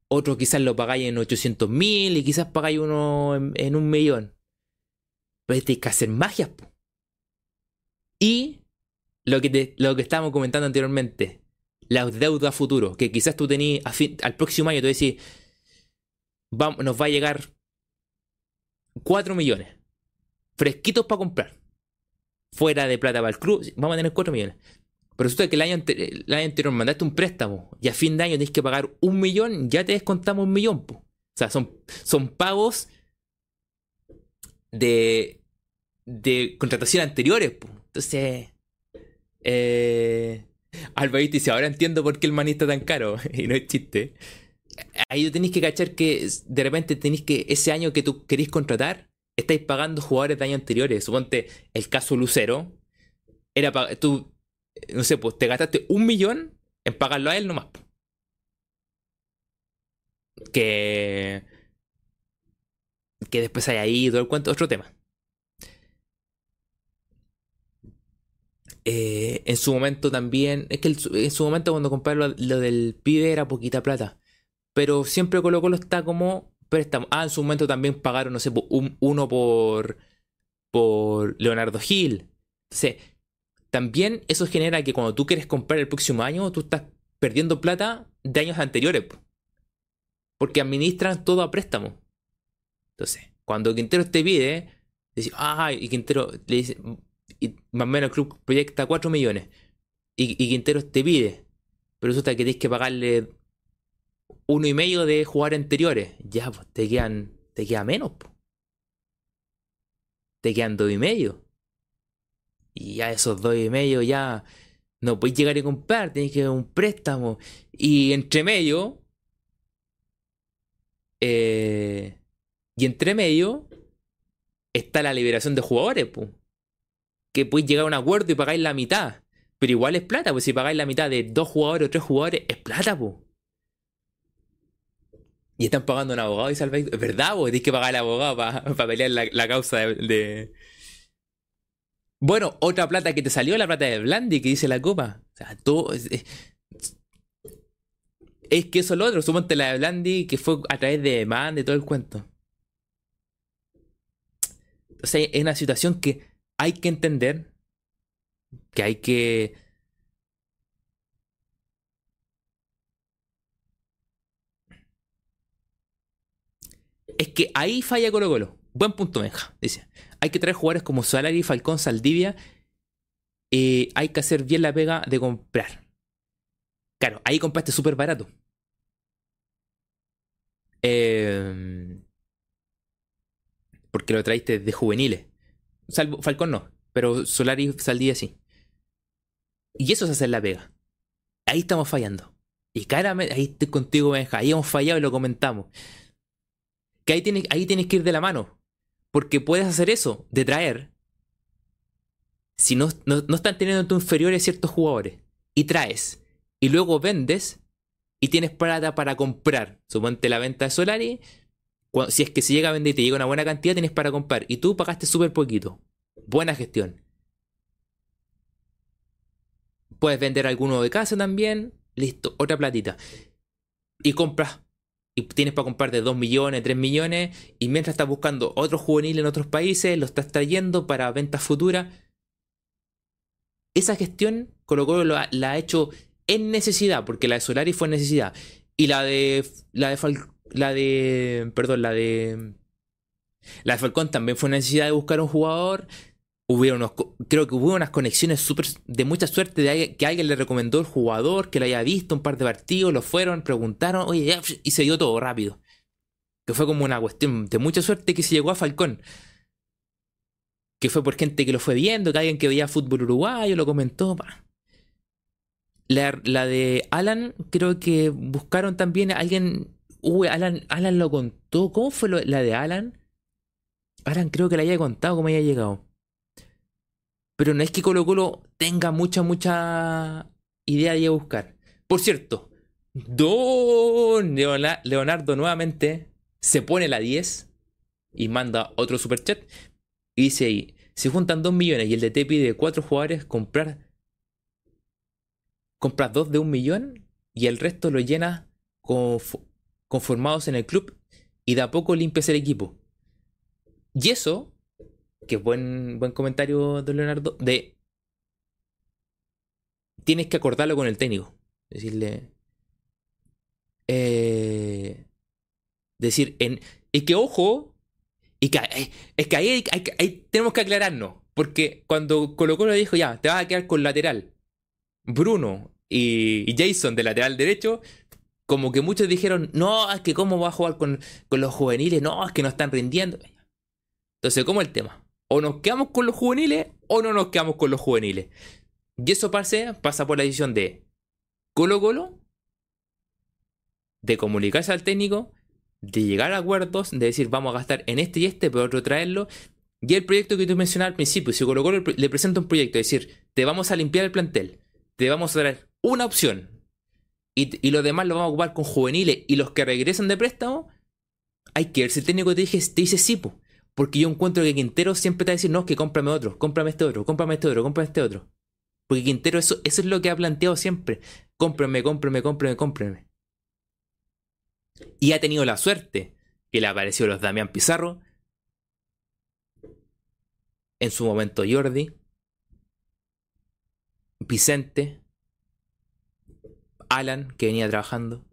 otro quizás lo pagáis en 800 mil y quizás pagáis uno en, un millón. Pero tenéis que hacer magias. Y lo que, lo que estábamos comentando anteriormente, las deudas futuro, que quizás tú tenías al próximo año, tú decís, nos va a llegar 4 millones fresquitos para comprar. Fuera de plata para el club, vamos a tener 4 millones. Pero resulta que el año, el año anterior mandaste un préstamo y a fin de año tienes que pagar un millón, ya te descontamos un millón. O sea, son, son pagos de, de contratación anteriores. Po. Entonces, eh, dice, ahora entiendo por qué el maní está tan caro. y no es chiste ahí tenéis que cachar que de repente tenéis que ese año que tú queréis contratar, estáis pagando jugadores de años anteriores. Suponte el caso Lucero, era tú, no sé, pues te gastaste un millón en pagarlo a él nomás. Que, que después hay ahí todo el cuento, otro tema. Eh, en su momento también, es que en su momento cuando compré lo, lo del pibe era poquita plata pero siempre Colo Colo está como préstamo. Ah, en su momento también pagaron, no sé, uno por, por Leonardo Gil. Entonces, también eso genera que cuando tú quieres comprar el próximo año, tú estás perdiendo plata de años anteriores. Porque administran todo a préstamo. Entonces, cuando Quintero te pide, dice, ah, y Quintero le dice, y más o menos el club proyecta 4 millones. Y, y Quintero te pide, pero resulta que tienes que pagarle uno y medio de jugar anteriores. Ya, pues te quedan, te queda menos. Pues. Te quedan dos y medio. Y ya esos dos y medio ya no puedes llegar y comprar, tienes que un préstamo. Y entre medio. Eh, y entre medio está la liberación de jugadores, pues. Que puedes llegar a un acuerdo y pagáis la mitad. Pero igual es plata, pues si pagáis la mitad de dos jugadores o tres jugadores, es plata, pues. Y están pagando un abogado y salváis. ¿Es verdad, vos? Tienes que pagar al abogado para pelear la, causa de, Bueno, otra plata que te salió, la plata de Blandi, que dice la copa. O sea, todo. Es, que eso es lo otro. Suponte la de Blandi, que fue a través de Man, de todo el cuento. O sea, es una situación que hay que entender. Que hay que Es que ahí falla Colo Colo. Buen punto, Menja. Dice, hay que traer jugadores como Salari, Falcón, Saldivia. Eh, hay que hacer bien la pega de comprar. Claro, ahí compraste súper barato. Em, porque lo traiste de juveniles. Falcón no, pero Solari Saldivia sí. Y eso es hacer la pega. Ahí estamos fallando. Y claramente, ahí estoy contigo, Benja. Ahí hemos fallado y lo comentamos que ahí tienes, ahí tienes que ir de la mano. Porque puedes hacer eso, de traer. Si no, no, están teniendo tu inferiores ciertos jugadores. Y traes. Y luego vendes. Y tienes plata para comprar. Suponte la venta de Solari. si es que se llega a vender y te llega una buena cantidad, tienes para comprar. Y tú pagaste súper poquito. Buena gestión. Puedes vender alguno de casa también. Listo, otra platita. Y compras y tienes para comprar de 2 millones, 3 millones, y mientras estás buscando otro juvenil en otros países, lo estás trayendo para ventas futuras. Esa gestión Colo Colo la, ha hecho en necesidad, porque la de Solari fue en necesidad. Y la de. La de la de. Perdón, la de. La de Falcón también fue necesidad de buscar un jugador unos, creo que hubo unas conexiones súper de mucha suerte que alguien le recomendó el jugador, que lo haya visto un par de partidos, lo fueron, preguntaron, oye, y se dio todo rápido. Que fue como una cuestión de mucha suerte que se llegó a Falcón. Que fue por gente que lo fue viendo, que alguien que veía fútbol uruguayo lo comentó. La, la, de Alan, creo que buscaron también a alguien. Uy, Alan, Alan lo contó. ¿Cómo fue la de Alan? Alan creo que le haya contado cómo había llegado. Pero no es que Colo Colo tenga mucha, mucha idea de ir a buscar. Por cierto, Don Leonardo nuevamente se pone la 10 y manda otro superchat. Y dice ahí, si juntan 2 millones y el DT pide 4 jugadores, comprar compras 2 de un millón y el resto lo llena conformados en el club y de a poco limpias el equipo. Y eso, que buen, buen comentario de Leonardo, de tienes que acordarlo con el técnico. Decirle. Eh, decir, en, es que ojo, y que, eh, es que ahí, tenemos que aclararnos. Porque cuando Colo Colo dijo, ya, te vas a quedar con lateral, Bruno y, Jason de lateral derecho, como que muchos dijeron, no, es que cómo va a jugar con, con los juveniles, no, es que no están rindiendo. Entonces, ¿cómo el tema? O nos quedamos con los juveniles o no nos quedamos con los juveniles. Y eso pasa, pasa por la decisión de Colo Colo, de comunicarse al técnico, de llegar a acuerdos, de decir vamos a gastar en este y este, pero otro traerlo. Y el proyecto que tú mencionabas al principio, si Colo Colo le presenta un proyecto, es decir, te vamos a limpiar el plantel, te vamos a traer una opción y, y lo demás lo vamos a ocupar con juveniles y los que regresan de préstamo, hay que ver si el técnico te, dice, te dice sí, porque yo encuentro que Quintero siempre a decir, no, que cómprame otro, cómprame este otro, cómprame este otro, cómprame este otro. Porque Quintero eso, eso es lo que ha planteado siempre. Cómprame, cómprame, cómprame, cómprame. Y ha tenido la suerte que le apareció los Damián Pizarro. En su momento Jordi. Vicente. Alan, que venía trabajando.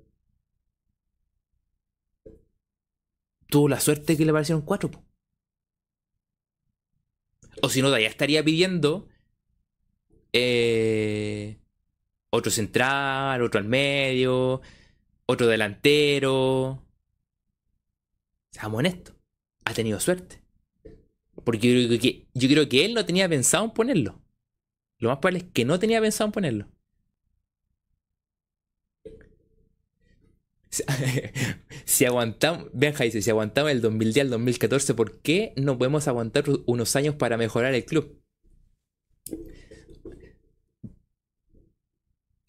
Tuvo la suerte que le aparecieron cuatro. O si no, ya estaría pidiendo eh, otro central, otro al medio, otro delantero. Seamos honestos, ha tenido suerte. Porque yo creo, que, yo creo que él no tenía pensado en ponerlo. Lo más probable es que no tenía pensado en ponerlo. Si aguantamos, Benja dice, si aguantamos el 2010 al 2014, ¿por qué no podemos aguantar unos años para mejorar el club?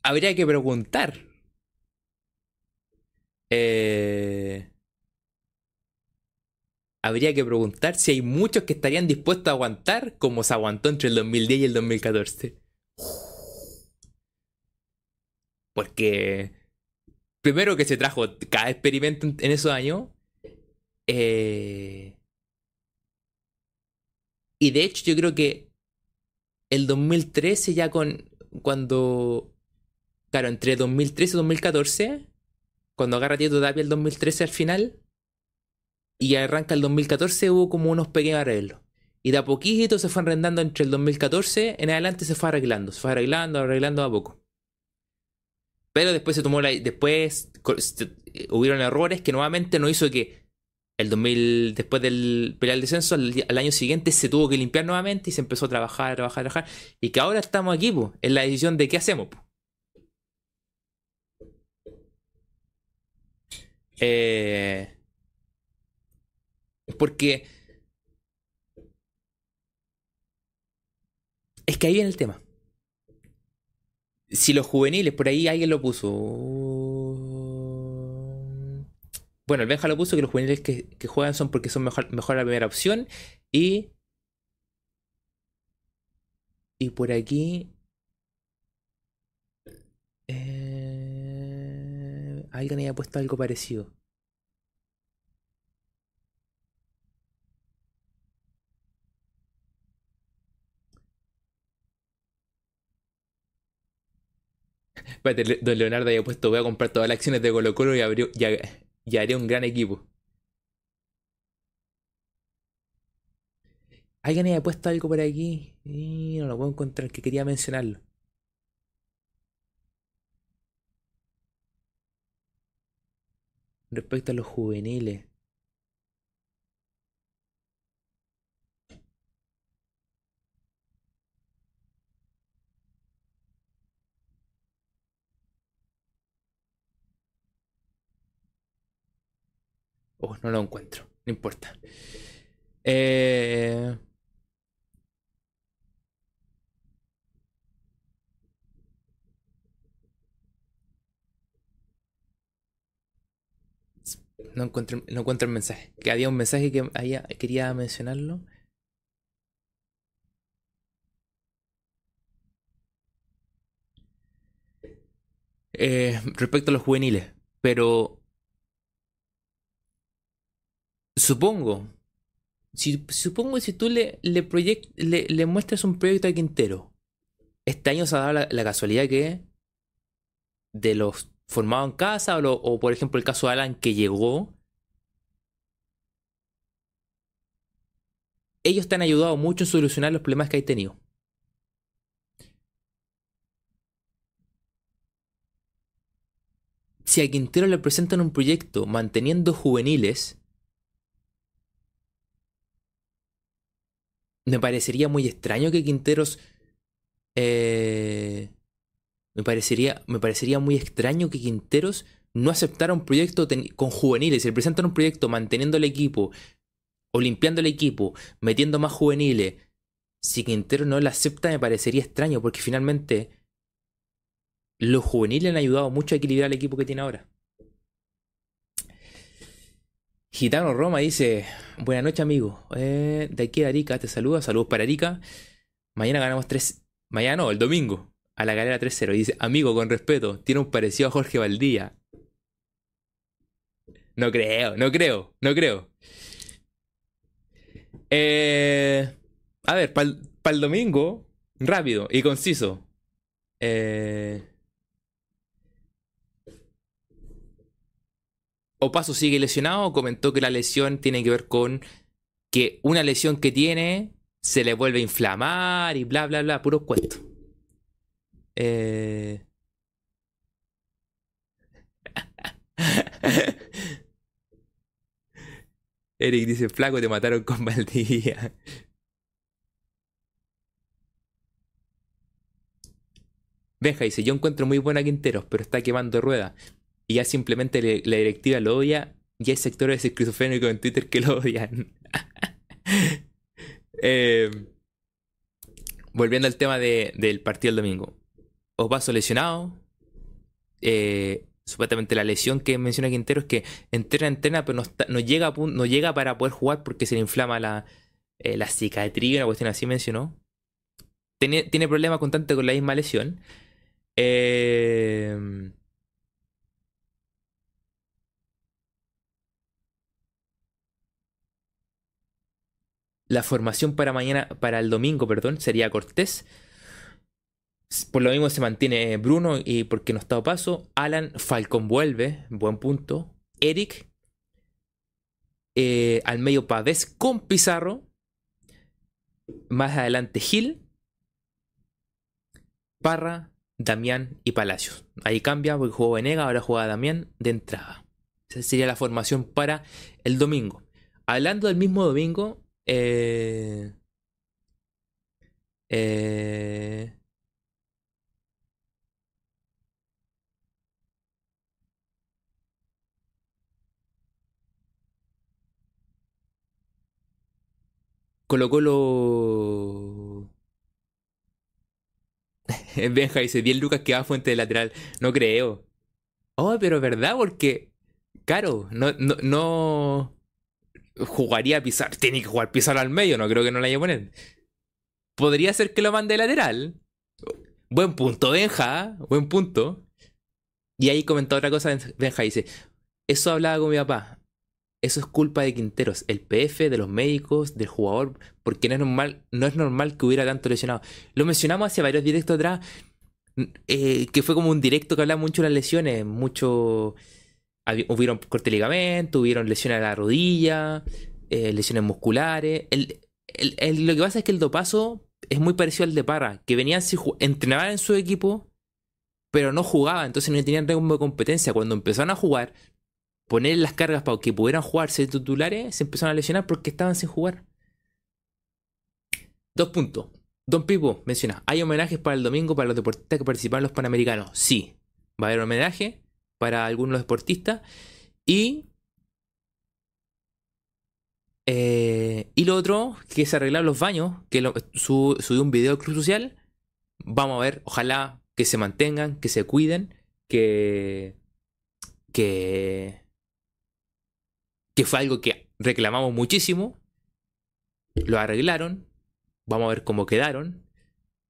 Habría que preguntar. Eh, habría que preguntar si hay muchos que estarían dispuestos a aguantar como se aguantó entre el 2010 y el 2014. Porque primero que se trajo cada experimento en esos años. Eh, y de hecho yo creo que el 2013 ya con... Cuando... Claro, entre 2013 y 2014, cuando agarra Tieto Tapia el 2013 al final, y arranca el 2014 hubo como unos pequeños arreglos. Y de a poquito se fue arrendando entre el 2014 en adelante se fue arreglando, se fue arreglando, arreglando a poco. Pero después se tomó la. Después hubieron errores que nuevamente no hizo que el 2000, después del pelear el descenso, al, año siguiente se tuvo que limpiar nuevamente y se empezó a trabajar, trabajar, trabajar. Y que ahora estamos aquí, pues, en la decisión de qué hacemos. Eh, porque. Es que ahí viene el tema. Si los juveniles, por ahí alguien lo puso. Bueno, el Benja lo puso que los juveniles que, juegan son porque son mejor, mejor, la primera opción. Y. Y por aquí. Eh, alguien había puesto algo parecido. Don Leonardo había puesto, voy a comprar todas las acciones de Colo Colo y, haré un gran equipo. Alguien había puesto algo por aquí y no lo puedo encontrar, que quería mencionarlo. Respecto a los juveniles. Oh, no lo encuentro. No importa. Eh, no encuentro, no encuentro el mensaje. Que había un mensaje que había, quería mencionarlo. Eh, respecto a los juveniles. Pero supongo, si, supongo que si tú le, le, le, muestras un proyecto a Quintero, este año se ha dado la, casualidad que de los formados en casa, o, o, por ejemplo el caso de Alan que llegó, ellos te han ayudado mucho en solucionar los problemas que hay tenido. Si a Quintero le presentan un proyecto manteniendo juveniles, me parecería muy extraño que Quinteros. Eh, me, parecería, me parecería muy extraño que Quinteros no aceptara un proyecto con juveniles. Si le presentan un proyecto manteniendo el equipo, o limpiando el equipo, metiendo más juveniles, si Quintero no lo acepta, me parecería extraño, porque finalmente los juveniles han ayudado mucho a equilibrar el equipo que tiene ahora. Gitano Roma dice: Buenas noches, amigo. Eh, de aquí a Arica te saluda. Saludos para Arica. Mañana ganamos 3. Mañana no, el domingo. A la galera 3-0. Dice: Amigo, con respeto, tiene un parecido a Jorge Valdía. No creo, no creo, no creo. Eh, a ver, para el domingo, rápido y conciso. Eh, Opaso sigue lesionado, comentó que la lesión tiene que ver con que una lesión que tiene se le vuelve a inflamar y bla, bla, bla, puro cuento. Eh... Eric dice, flaco, te mataron con Valdivia. Benja dice, yo encuentro muy buena Quinteros, pero está quemando ruedas y ya simplemente la directiva lo odia y hay sectores esquizofrénicos en Twitter que lo odian. Eh, volviendo al tema del partido del domingo. Opaso lesionado. Eh, supuestamente la lesión que menciona Quintero es que entrena, entrena, pero no, llega, no llega para poder jugar porque se le inflama la, eh, la cicatriz, una cuestión así mencionó. Tiene, tiene problemas constantes con la misma lesión. Eh, La formación para mañana, para el domingo, perdón, sería Cortés. Por lo mismo se mantiene Bruno y porque no está a paso. Alan Falcón vuelve, buen punto. Eric. Eh, al medio Pavés con Pizarro. Más adelante Gil. Parra, Damián y Palacios. Ahí cambia porque jugó Venega, ahora juega Damián de entrada. Esa sería la formación para el domingo. Hablando del mismo domingo, eh, eh, Colo Colo. Benja dice: 10 lucas que va a fuente de lateral. No creo. Oh, pero verdad, porque. Claro, no, no, no jugaría a pisar. Tiene que jugar pisar al medio, no creo que no la haya poner. Podría ser que lo mande lateral. Buen punto, Benja. Buen punto. Y ahí comentó otra cosa, Benja dice, eso hablaba con mi papá. Eso es culpa de Quinteros, el PF, de los médicos, del jugador, porque no es normal, no es normal que hubiera tanto lesionado. Lo mencionamos hace varios directos atrás, eh, que fue como un directo que hablaba mucho de las lesiones, mucho hubieron corte de ligamento, hubieron lesiones a la rodilla, eh, lesiones musculares. lo que pasa es que el dopazo es muy parecido al de Parra, que venían, entrenaban en su equipo, pero no jugaban, entonces no tenían ritmo de competencia. Cuando empezaron a jugar, poner las cargas para que pudieran jugarse titulares, se empezaron a lesionar porque estaban sin jugar. Dos puntos. Don Pipo menciona, ¿hay homenajes para el domingo para los deportistas que participaron en los Panamericanos? Sí, va a haber homenaje para algunos deportistas. Y. Eh, y lo otro, que es arreglar los baños, que lo, subió un video Cruz Social. Vamos a ver, ojalá que se mantengan, que se cuiden, que. que. que fue algo que reclamamos muchísimo. Lo arreglaron. Vamos a ver cómo quedaron.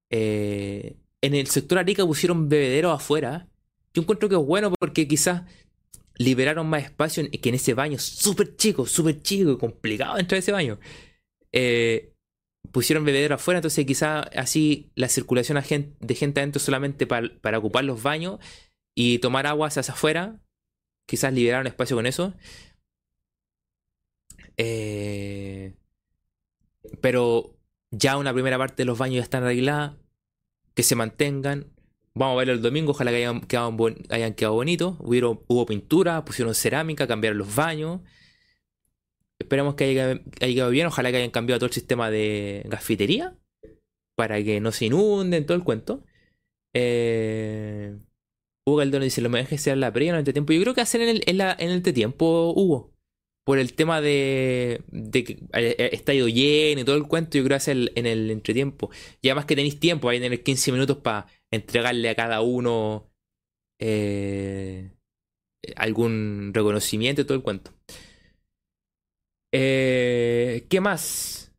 Eh, en el sector Arica pusieron bebederos afuera. Yo encuentro que es bueno porque quizás liberaron más espacio que en ese baño súper chico, súper chico, complicado entrar a ese baño. Eh, pusieron bebederos afuera, entonces quizás así la circulación de gente adentro solamente para, ocupar los baños y tomar agua hacia afuera. Quizás liberaron espacio con eso. Eh, pero ya una primera parte de los baños ya están arregladas. Que se mantengan. Vamos a verlo el domingo. Ojalá que hayan quedado, bonitos. hubo pintura, pusieron cerámica, cambiaron los baños. Esperamos que haya, quedado bien. Ojalá que hayan cambiado todo el sistema de gafitería. Para que no se inunden todo el cuento. Eh, Hugo Galdón dice: Lo mejor es que la previa en el entretiempo. Yo creo que hacen en el, en entretiempo, Hugo por el tema de, de que eh, eh, está ido lleno y todo el cuento, yo creo que es en el entretiempo. Y además que tenéis tiempo, vais a tener 15 minutos para entregarle a cada uno eh, algún reconocimiento y todo el cuento. ¿Qué más?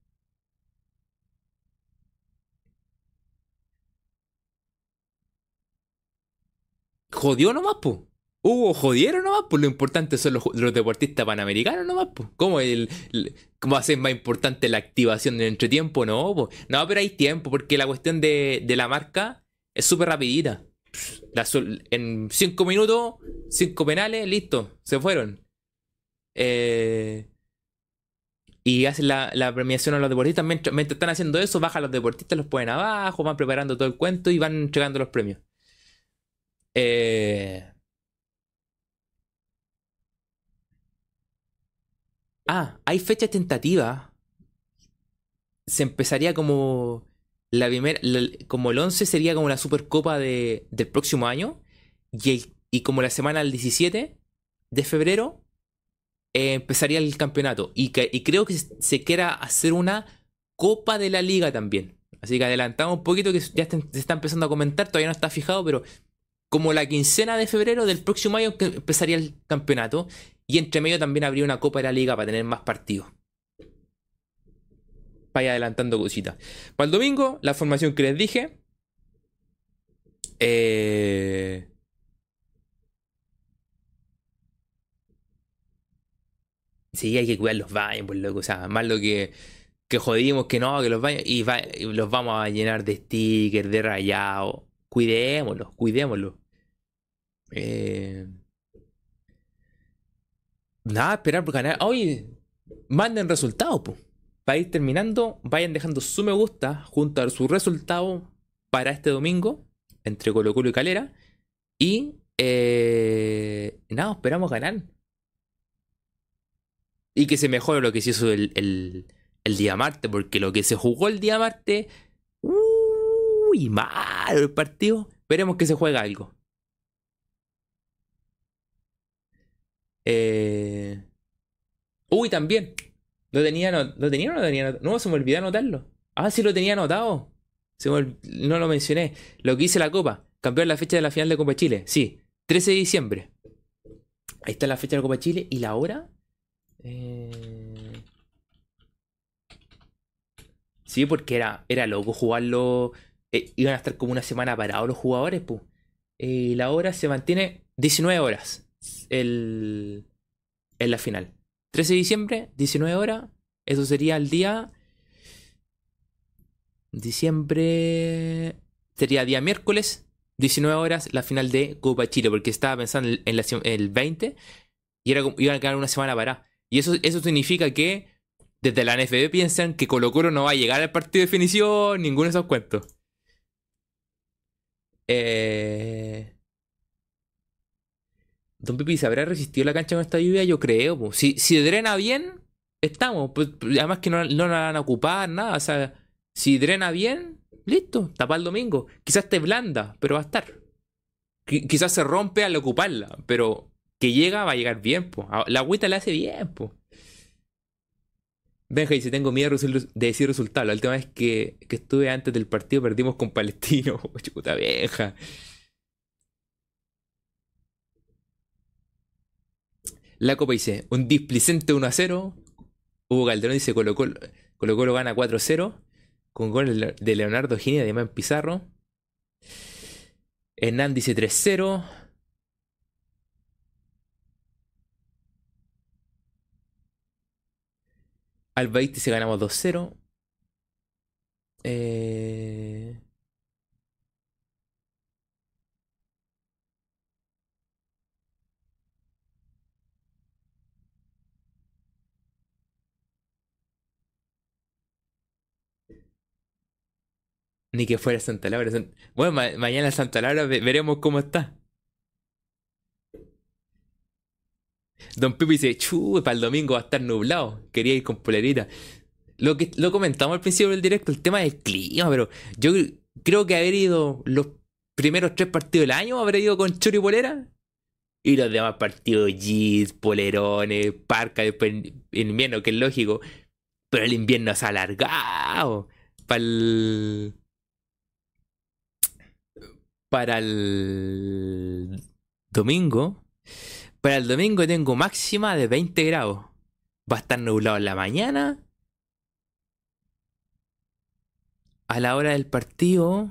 Jodió nomás, po. Hubo jodieron nomás, pues lo importante son los, deportistas panamericanos nomás, pues. ¿Cómo, el, ¿Cómo hacer más importante la activación del entretiempo? No, pues. No, pero hay tiempo, porque la cuestión de, la marca es súper rapidita. en cinco minutos, cinco penales, listo, se fueron. Eh, y hacen la, premiación a los deportistas. Mientras, mientras, están haciendo eso, bajan los deportistas, los ponen abajo, van preparando todo el cuento y van entregando los premios. Eh, Ah, hay fecha tentativa. Se empezaría como la primera, como el 11 sería como la Supercopa de, del próximo año. Y, y como la semana del 17 de febrero eh, empezaría el campeonato. Y, y creo que se quiera hacer una Copa de la Liga también. Así que adelantamos un poquito que ya se está empezando a comentar, todavía no está fijado, pero como la quincena de febrero del próximo año que empezaría el campeonato. Y entre medio también habría una Copa de la Liga para tener más partidos. Vaya adelantando cositas. Para el domingo, la formación que les dije. Eh... Sí, hay que cuidar los baños, pues loco. O sea, más lo que, que jodimos que no, que los baños. Y, los vamos a llenar de stickers, de rayados. Cuidémoslos, cuidémoslos. Eh nada, esperar por ganar. Oye, manden resultados, pues. Para ir terminando, vayan dejando su me gusta junto a su resultado para este domingo entre Colo Colo y Calera. Y eh, nada, esperamos ganar. Y que se mejore lo que se hizo el, el, día martes, porque lo que se jugó el día martes, uy, malo el partido. Esperemos que se juegue algo. Eh... Uy, también. ¿Lo tenía, ¿Lo tenía o no lo tenía No, se me olvidó anotarlo. Ah, sí lo tenía anotado. No lo mencioné. Lo que hice la Copa. Cambiar la fecha de la final de Copa Chile. Sí, 13 de diciembre. Ahí está la fecha de la Copa Chile. ¿Y la hora? Eh... Sí, porque era, era loco jugarlo. Eh, iban a estar como una semana parados los jugadores, pues. Y la hora se mantiene 19 horas el, en la final. 13 de diciembre, 19 horas. Eso sería el día. Diciembre. Sería día miércoles, 19 horas, la final de Copa Chile. Porque estaba pensando en, el 20 y era, iban a quedar una semana para. Y eso, eso significa que desde la NFB piensan que Colo Colo no va a llegar al partido de definición, ninguno de esos cuentos. Eh, Don Pipi, ¿se habrá resistido la cancha con esta lluvia? Yo creo. Si, si drena bien, estamos. Pues, además que no, no la van a ocupar, nada. O sea, si drena bien, listo, tapa el domingo. Quizás esté blanda, pero va a estar. quizás se rompe al ocuparla, pero que llega va a llegar bien. Po. La agüita la hace bien. Po. Benja dice, tengo miedo de decir resultado. La última vez que, que estuve antes del partido perdimos con Palestino. Chuta Benja. La Copa dice, un displicente 1 a 0. Hugo Calderón dice Colo Colo, Colo, Colo gana 4 a 0. Con gol de Leonardo Gini y además Pizarro. Hernán dice 3 0. Albaíz dice ganamos 2 0. Eh... Ni que fuera Santa Laura. Bueno, mañana Santa Laura veremos cómo está. Don Pipo dice, chu, para el domingo va a estar nublado. Quería ir con polerita. Lo que lo comentamos al principio del directo, el tema del clima, pero yo creo que haber ido los primeros tres partidos del año, haber ido con chori y polera. Y los demás partidos, jeans, polerones, parca, después en invierno, que es lógico. Pero el invierno se ha alargado. Para el para el domingo. Para el domingo tengo máxima de 20 grados. Va a estar nublado en la mañana. A la hora del partido.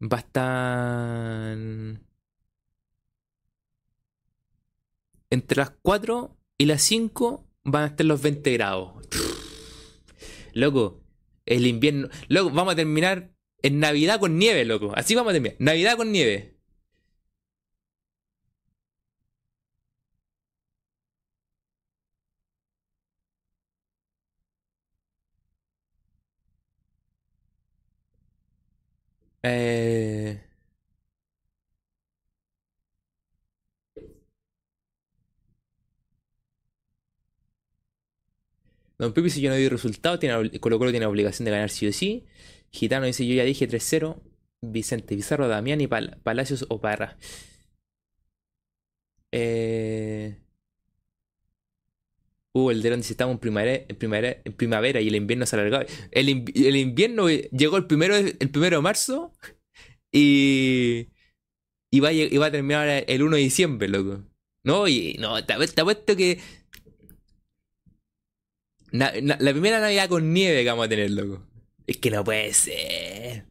Va a estar. Entre las 4 y las 5 van a estar los 20 grados. Loco, el invierno. Loco, vamos a terminar en Navidad con nieve, loco. Así vamos a terminar. Navidad con nieve. Eh... Don Pipi si yo no doy resultado, tiene, Colo Colo tiene obligación de ganar sí o sí. Gitano dice yo ya dije 3-0. Vicente Pizarro, Damián y Palacios o Parra. Eh... Uh, el Derón dice estamos en primavera, primavera, y el invierno se alargado. El, el invierno llegó el primero, el primero de marzo y, y, va, a, a terminar el 1 de diciembre, loco. No, y no, te, te apuesto que la primera Navidad con nieve que vamos a tener, loco. Es que no puede ser.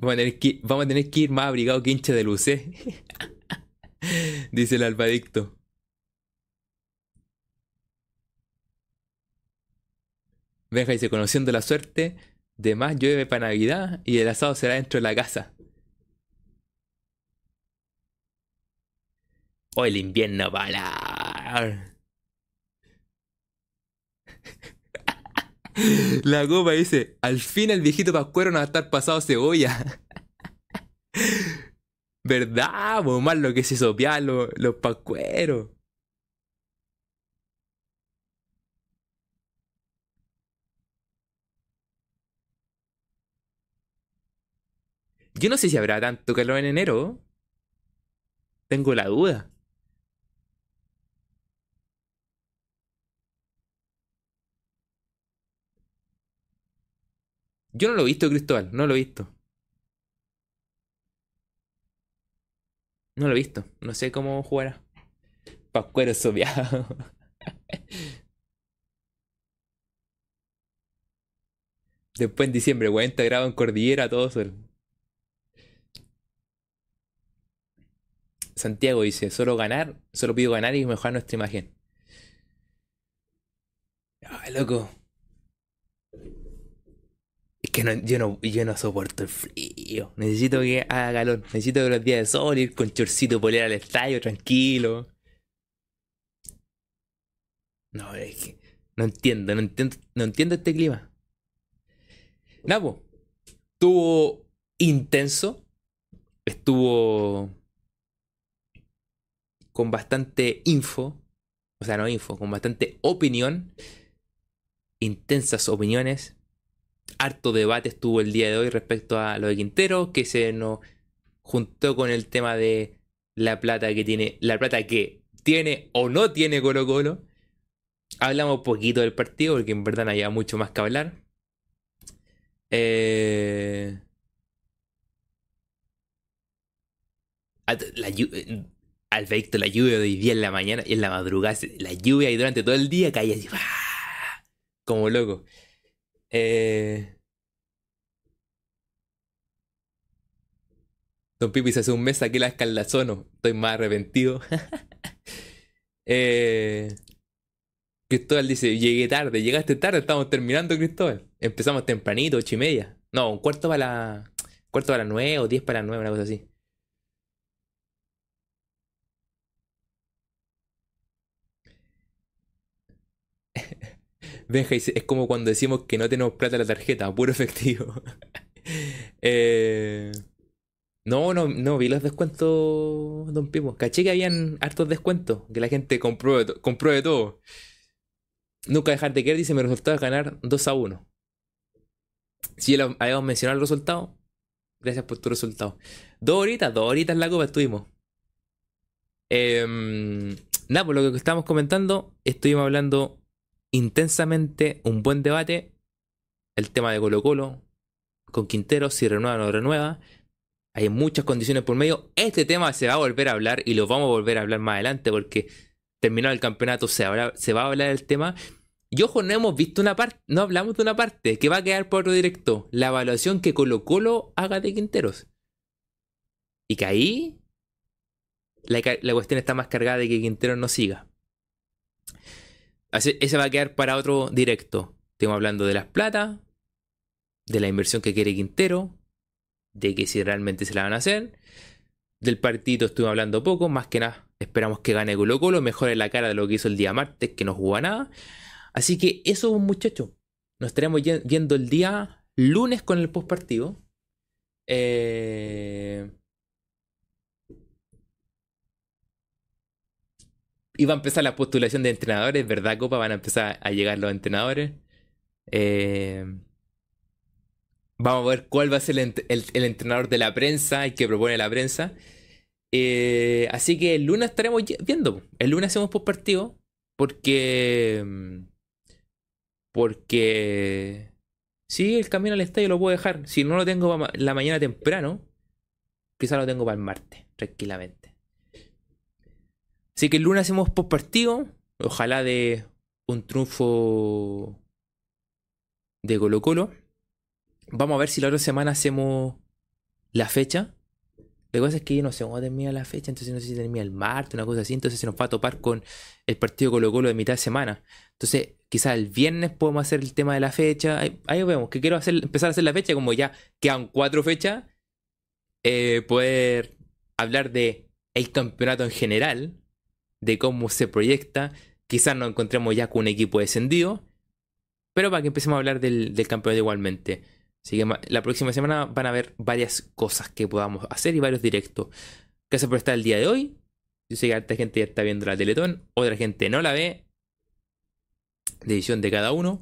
Vamos a tener que, ir más abrigados que hincha de luce. Dice el albadicto. Venga, dice, conociendo la suerte, de más llueve para Navidad y el asado será dentro de la casa. O el invierno para. La copa dice, al fin el viejito pascuero no va a estar pasado cebolla. ¿Verdad? más lo que se sopía los, los pascueros. Yo no sé si habrá tanto calor en enero. Tengo la duda. Yo no lo he visto, Cristóbal, no lo he visto. No lo he visto, no sé cómo jugará. Pascuero soviado. Después en diciembre, 40 grados en cordillera, todo sol. Santiago dice, solo ganar, solo pido ganar y mejorar nuestra imagen. Ay, loco yo, no, yo no soporto el frío. Necesito que haga calor. Necesito que los días de sol ir con chorcito polera al estadio, tranquilo. No, es que no entiendo, no entiendo, no entiendo este clima. Napo, estuvo intenso. Estuvo con bastante info. O sea, no info, con bastante opinión. Intensas opiniones harto debate estuvo el día de hoy respecto a lo de Quintero, que se nos juntó con el tema de la plata que tiene, la plata que tiene o no tiene Colo Colo. Hablamos poquito del partido, porque en verdad no había mucho más que hablar. Eh... La lluvia, eh, al la lluvia de hoy día en la mañana y en la madrugada, la lluvia y durante todo el día caía así, como loco. Eh... Don Pipi hace un mes saqué la escaldazono. Estoy más arrepentido. eh... Cristóbal dice, llegué tarde, llegaste tarde, estamos terminando, Cristóbal. Empezamos tempranito, ocho y media. No, un cuarto para la. cuarto para las nueve o diez para las nueve, una cosa así. Benja es como cuando decimos que no tenemos plata en la tarjeta, puro efectivo. eh... No, no, no vi los descuentos, don Pipo. Caché que habían hartos descuentos, que la gente compró de, compró de todo. Nunca dejar de querer, dice, me resultó ganar 2 a 1. Si sí, habíamos mencionado el resultado, gracias por tu resultado. Dos horitas, dos horitas en la copa estuvimos. Eh, nada, por lo que estábamos comentando, estuvimos hablando intensamente, un buen debate, el tema de Colo Colo, con Quintero, si renueva o no renueva. Hay muchas condiciones por medio. Este tema se va a volver a hablar y lo vamos a volver a hablar más adelante porque terminado el campeonato se, se va a hablar del tema. Y ojo, no hemos visto una parte, no hablamos de una parte que va a quedar por otro directo. La evaluación que Colo Colo haga de Quinteros. Y que ahí la cuestión está más cargada de que Quinteros no siga. Ese va a quedar para otro directo. Estamos hablando de las plata, de la inversión que quiere Quintero, de que si realmente se la van a hacer. Del partido estuvimos hablando poco, más que nada esperamos que gane Colo Colo, mejore la cara de lo que hizo el día martes, que no jugó nada. Así que eso, muchachos. Nos estaremos viendo el día lunes con el post partido. Eh... Va a empezar la postulación de entrenadores, ¿verdad, Copa? Van a empezar a llegar los entrenadores. Eh... Vamos a ver cuál va a ser el, entrenador de la prensa y que propone la prensa. Eh, así que el lunes estaremos viendo. El lunes hacemos post partido. Porque mm, porque sí, el camino al estadio lo puedo dejar. Si no lo tengo la mañana temprano, quizá lo tengo para el martes, tranquilamente. Así que el lunes hacemos post partido. Ojalá de un triunfo de Colo Colo. Vamos a ver si la otra semana hacemos la fecha. Que pasa es que no sé cómo termina la fecha, entonces no sé si termina el martes, una cosa así, entonces se nos va a topar con el partido Colo Colo de mitad de semana. Entonces, quizás el viernes podemos hacer el tema de la fecha. Ahí, vemos que quiero hacer, empezar a hacer la fecha, como ya quedan cuatro fechas, eh, poder hablar de el campeonato en general, de cómo se proyecta. Quizás nos encontremos ya con un equipo descendido, pero para que empecemos a hablar del, del campeonato igualmente. Así que la próxima semana van a haber varias cosas que podamos hacer y varios directos. Gracias por estar el día de hoy. Yo sé que harta gente ya está viendo la Teletón, otra gente no la ve. Decisión de cada uno.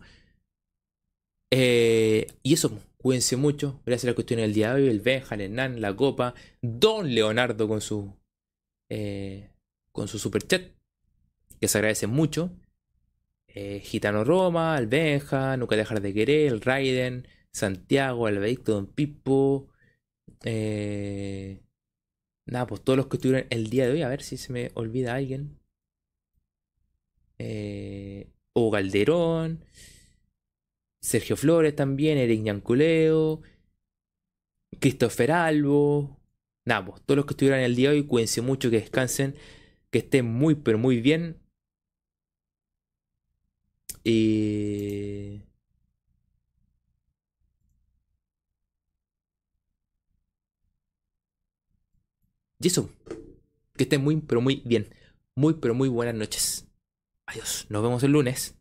Eh, y eso, cuídense mucho. Gracias a la cuestión del día de hoy. El Benja, el Hernán, la Copa. Don Leonardo con su. Eh, con su super chat. Que se agradece mucho. Eh, Gitano Roma, el Benja, Nunca dejar de querer, el Raiden. Santiago, Alberto, Don Pipo. Eh, nada, pues todos los que estuvieron el día de hoy, a ver si se me olvida alguien. Eh, Hugo. Sergio Flores también, Eric Ñanculeo. Christopher Albo. Nada, pues todos los que estuvieron el día de hoy, cuídense mucho, que descansen, que estén muy, pero muy bien. Y... Y que estén muy, pero muy bien. Muy, pero muy buenas noches. Adiós, nos vemos el lunes.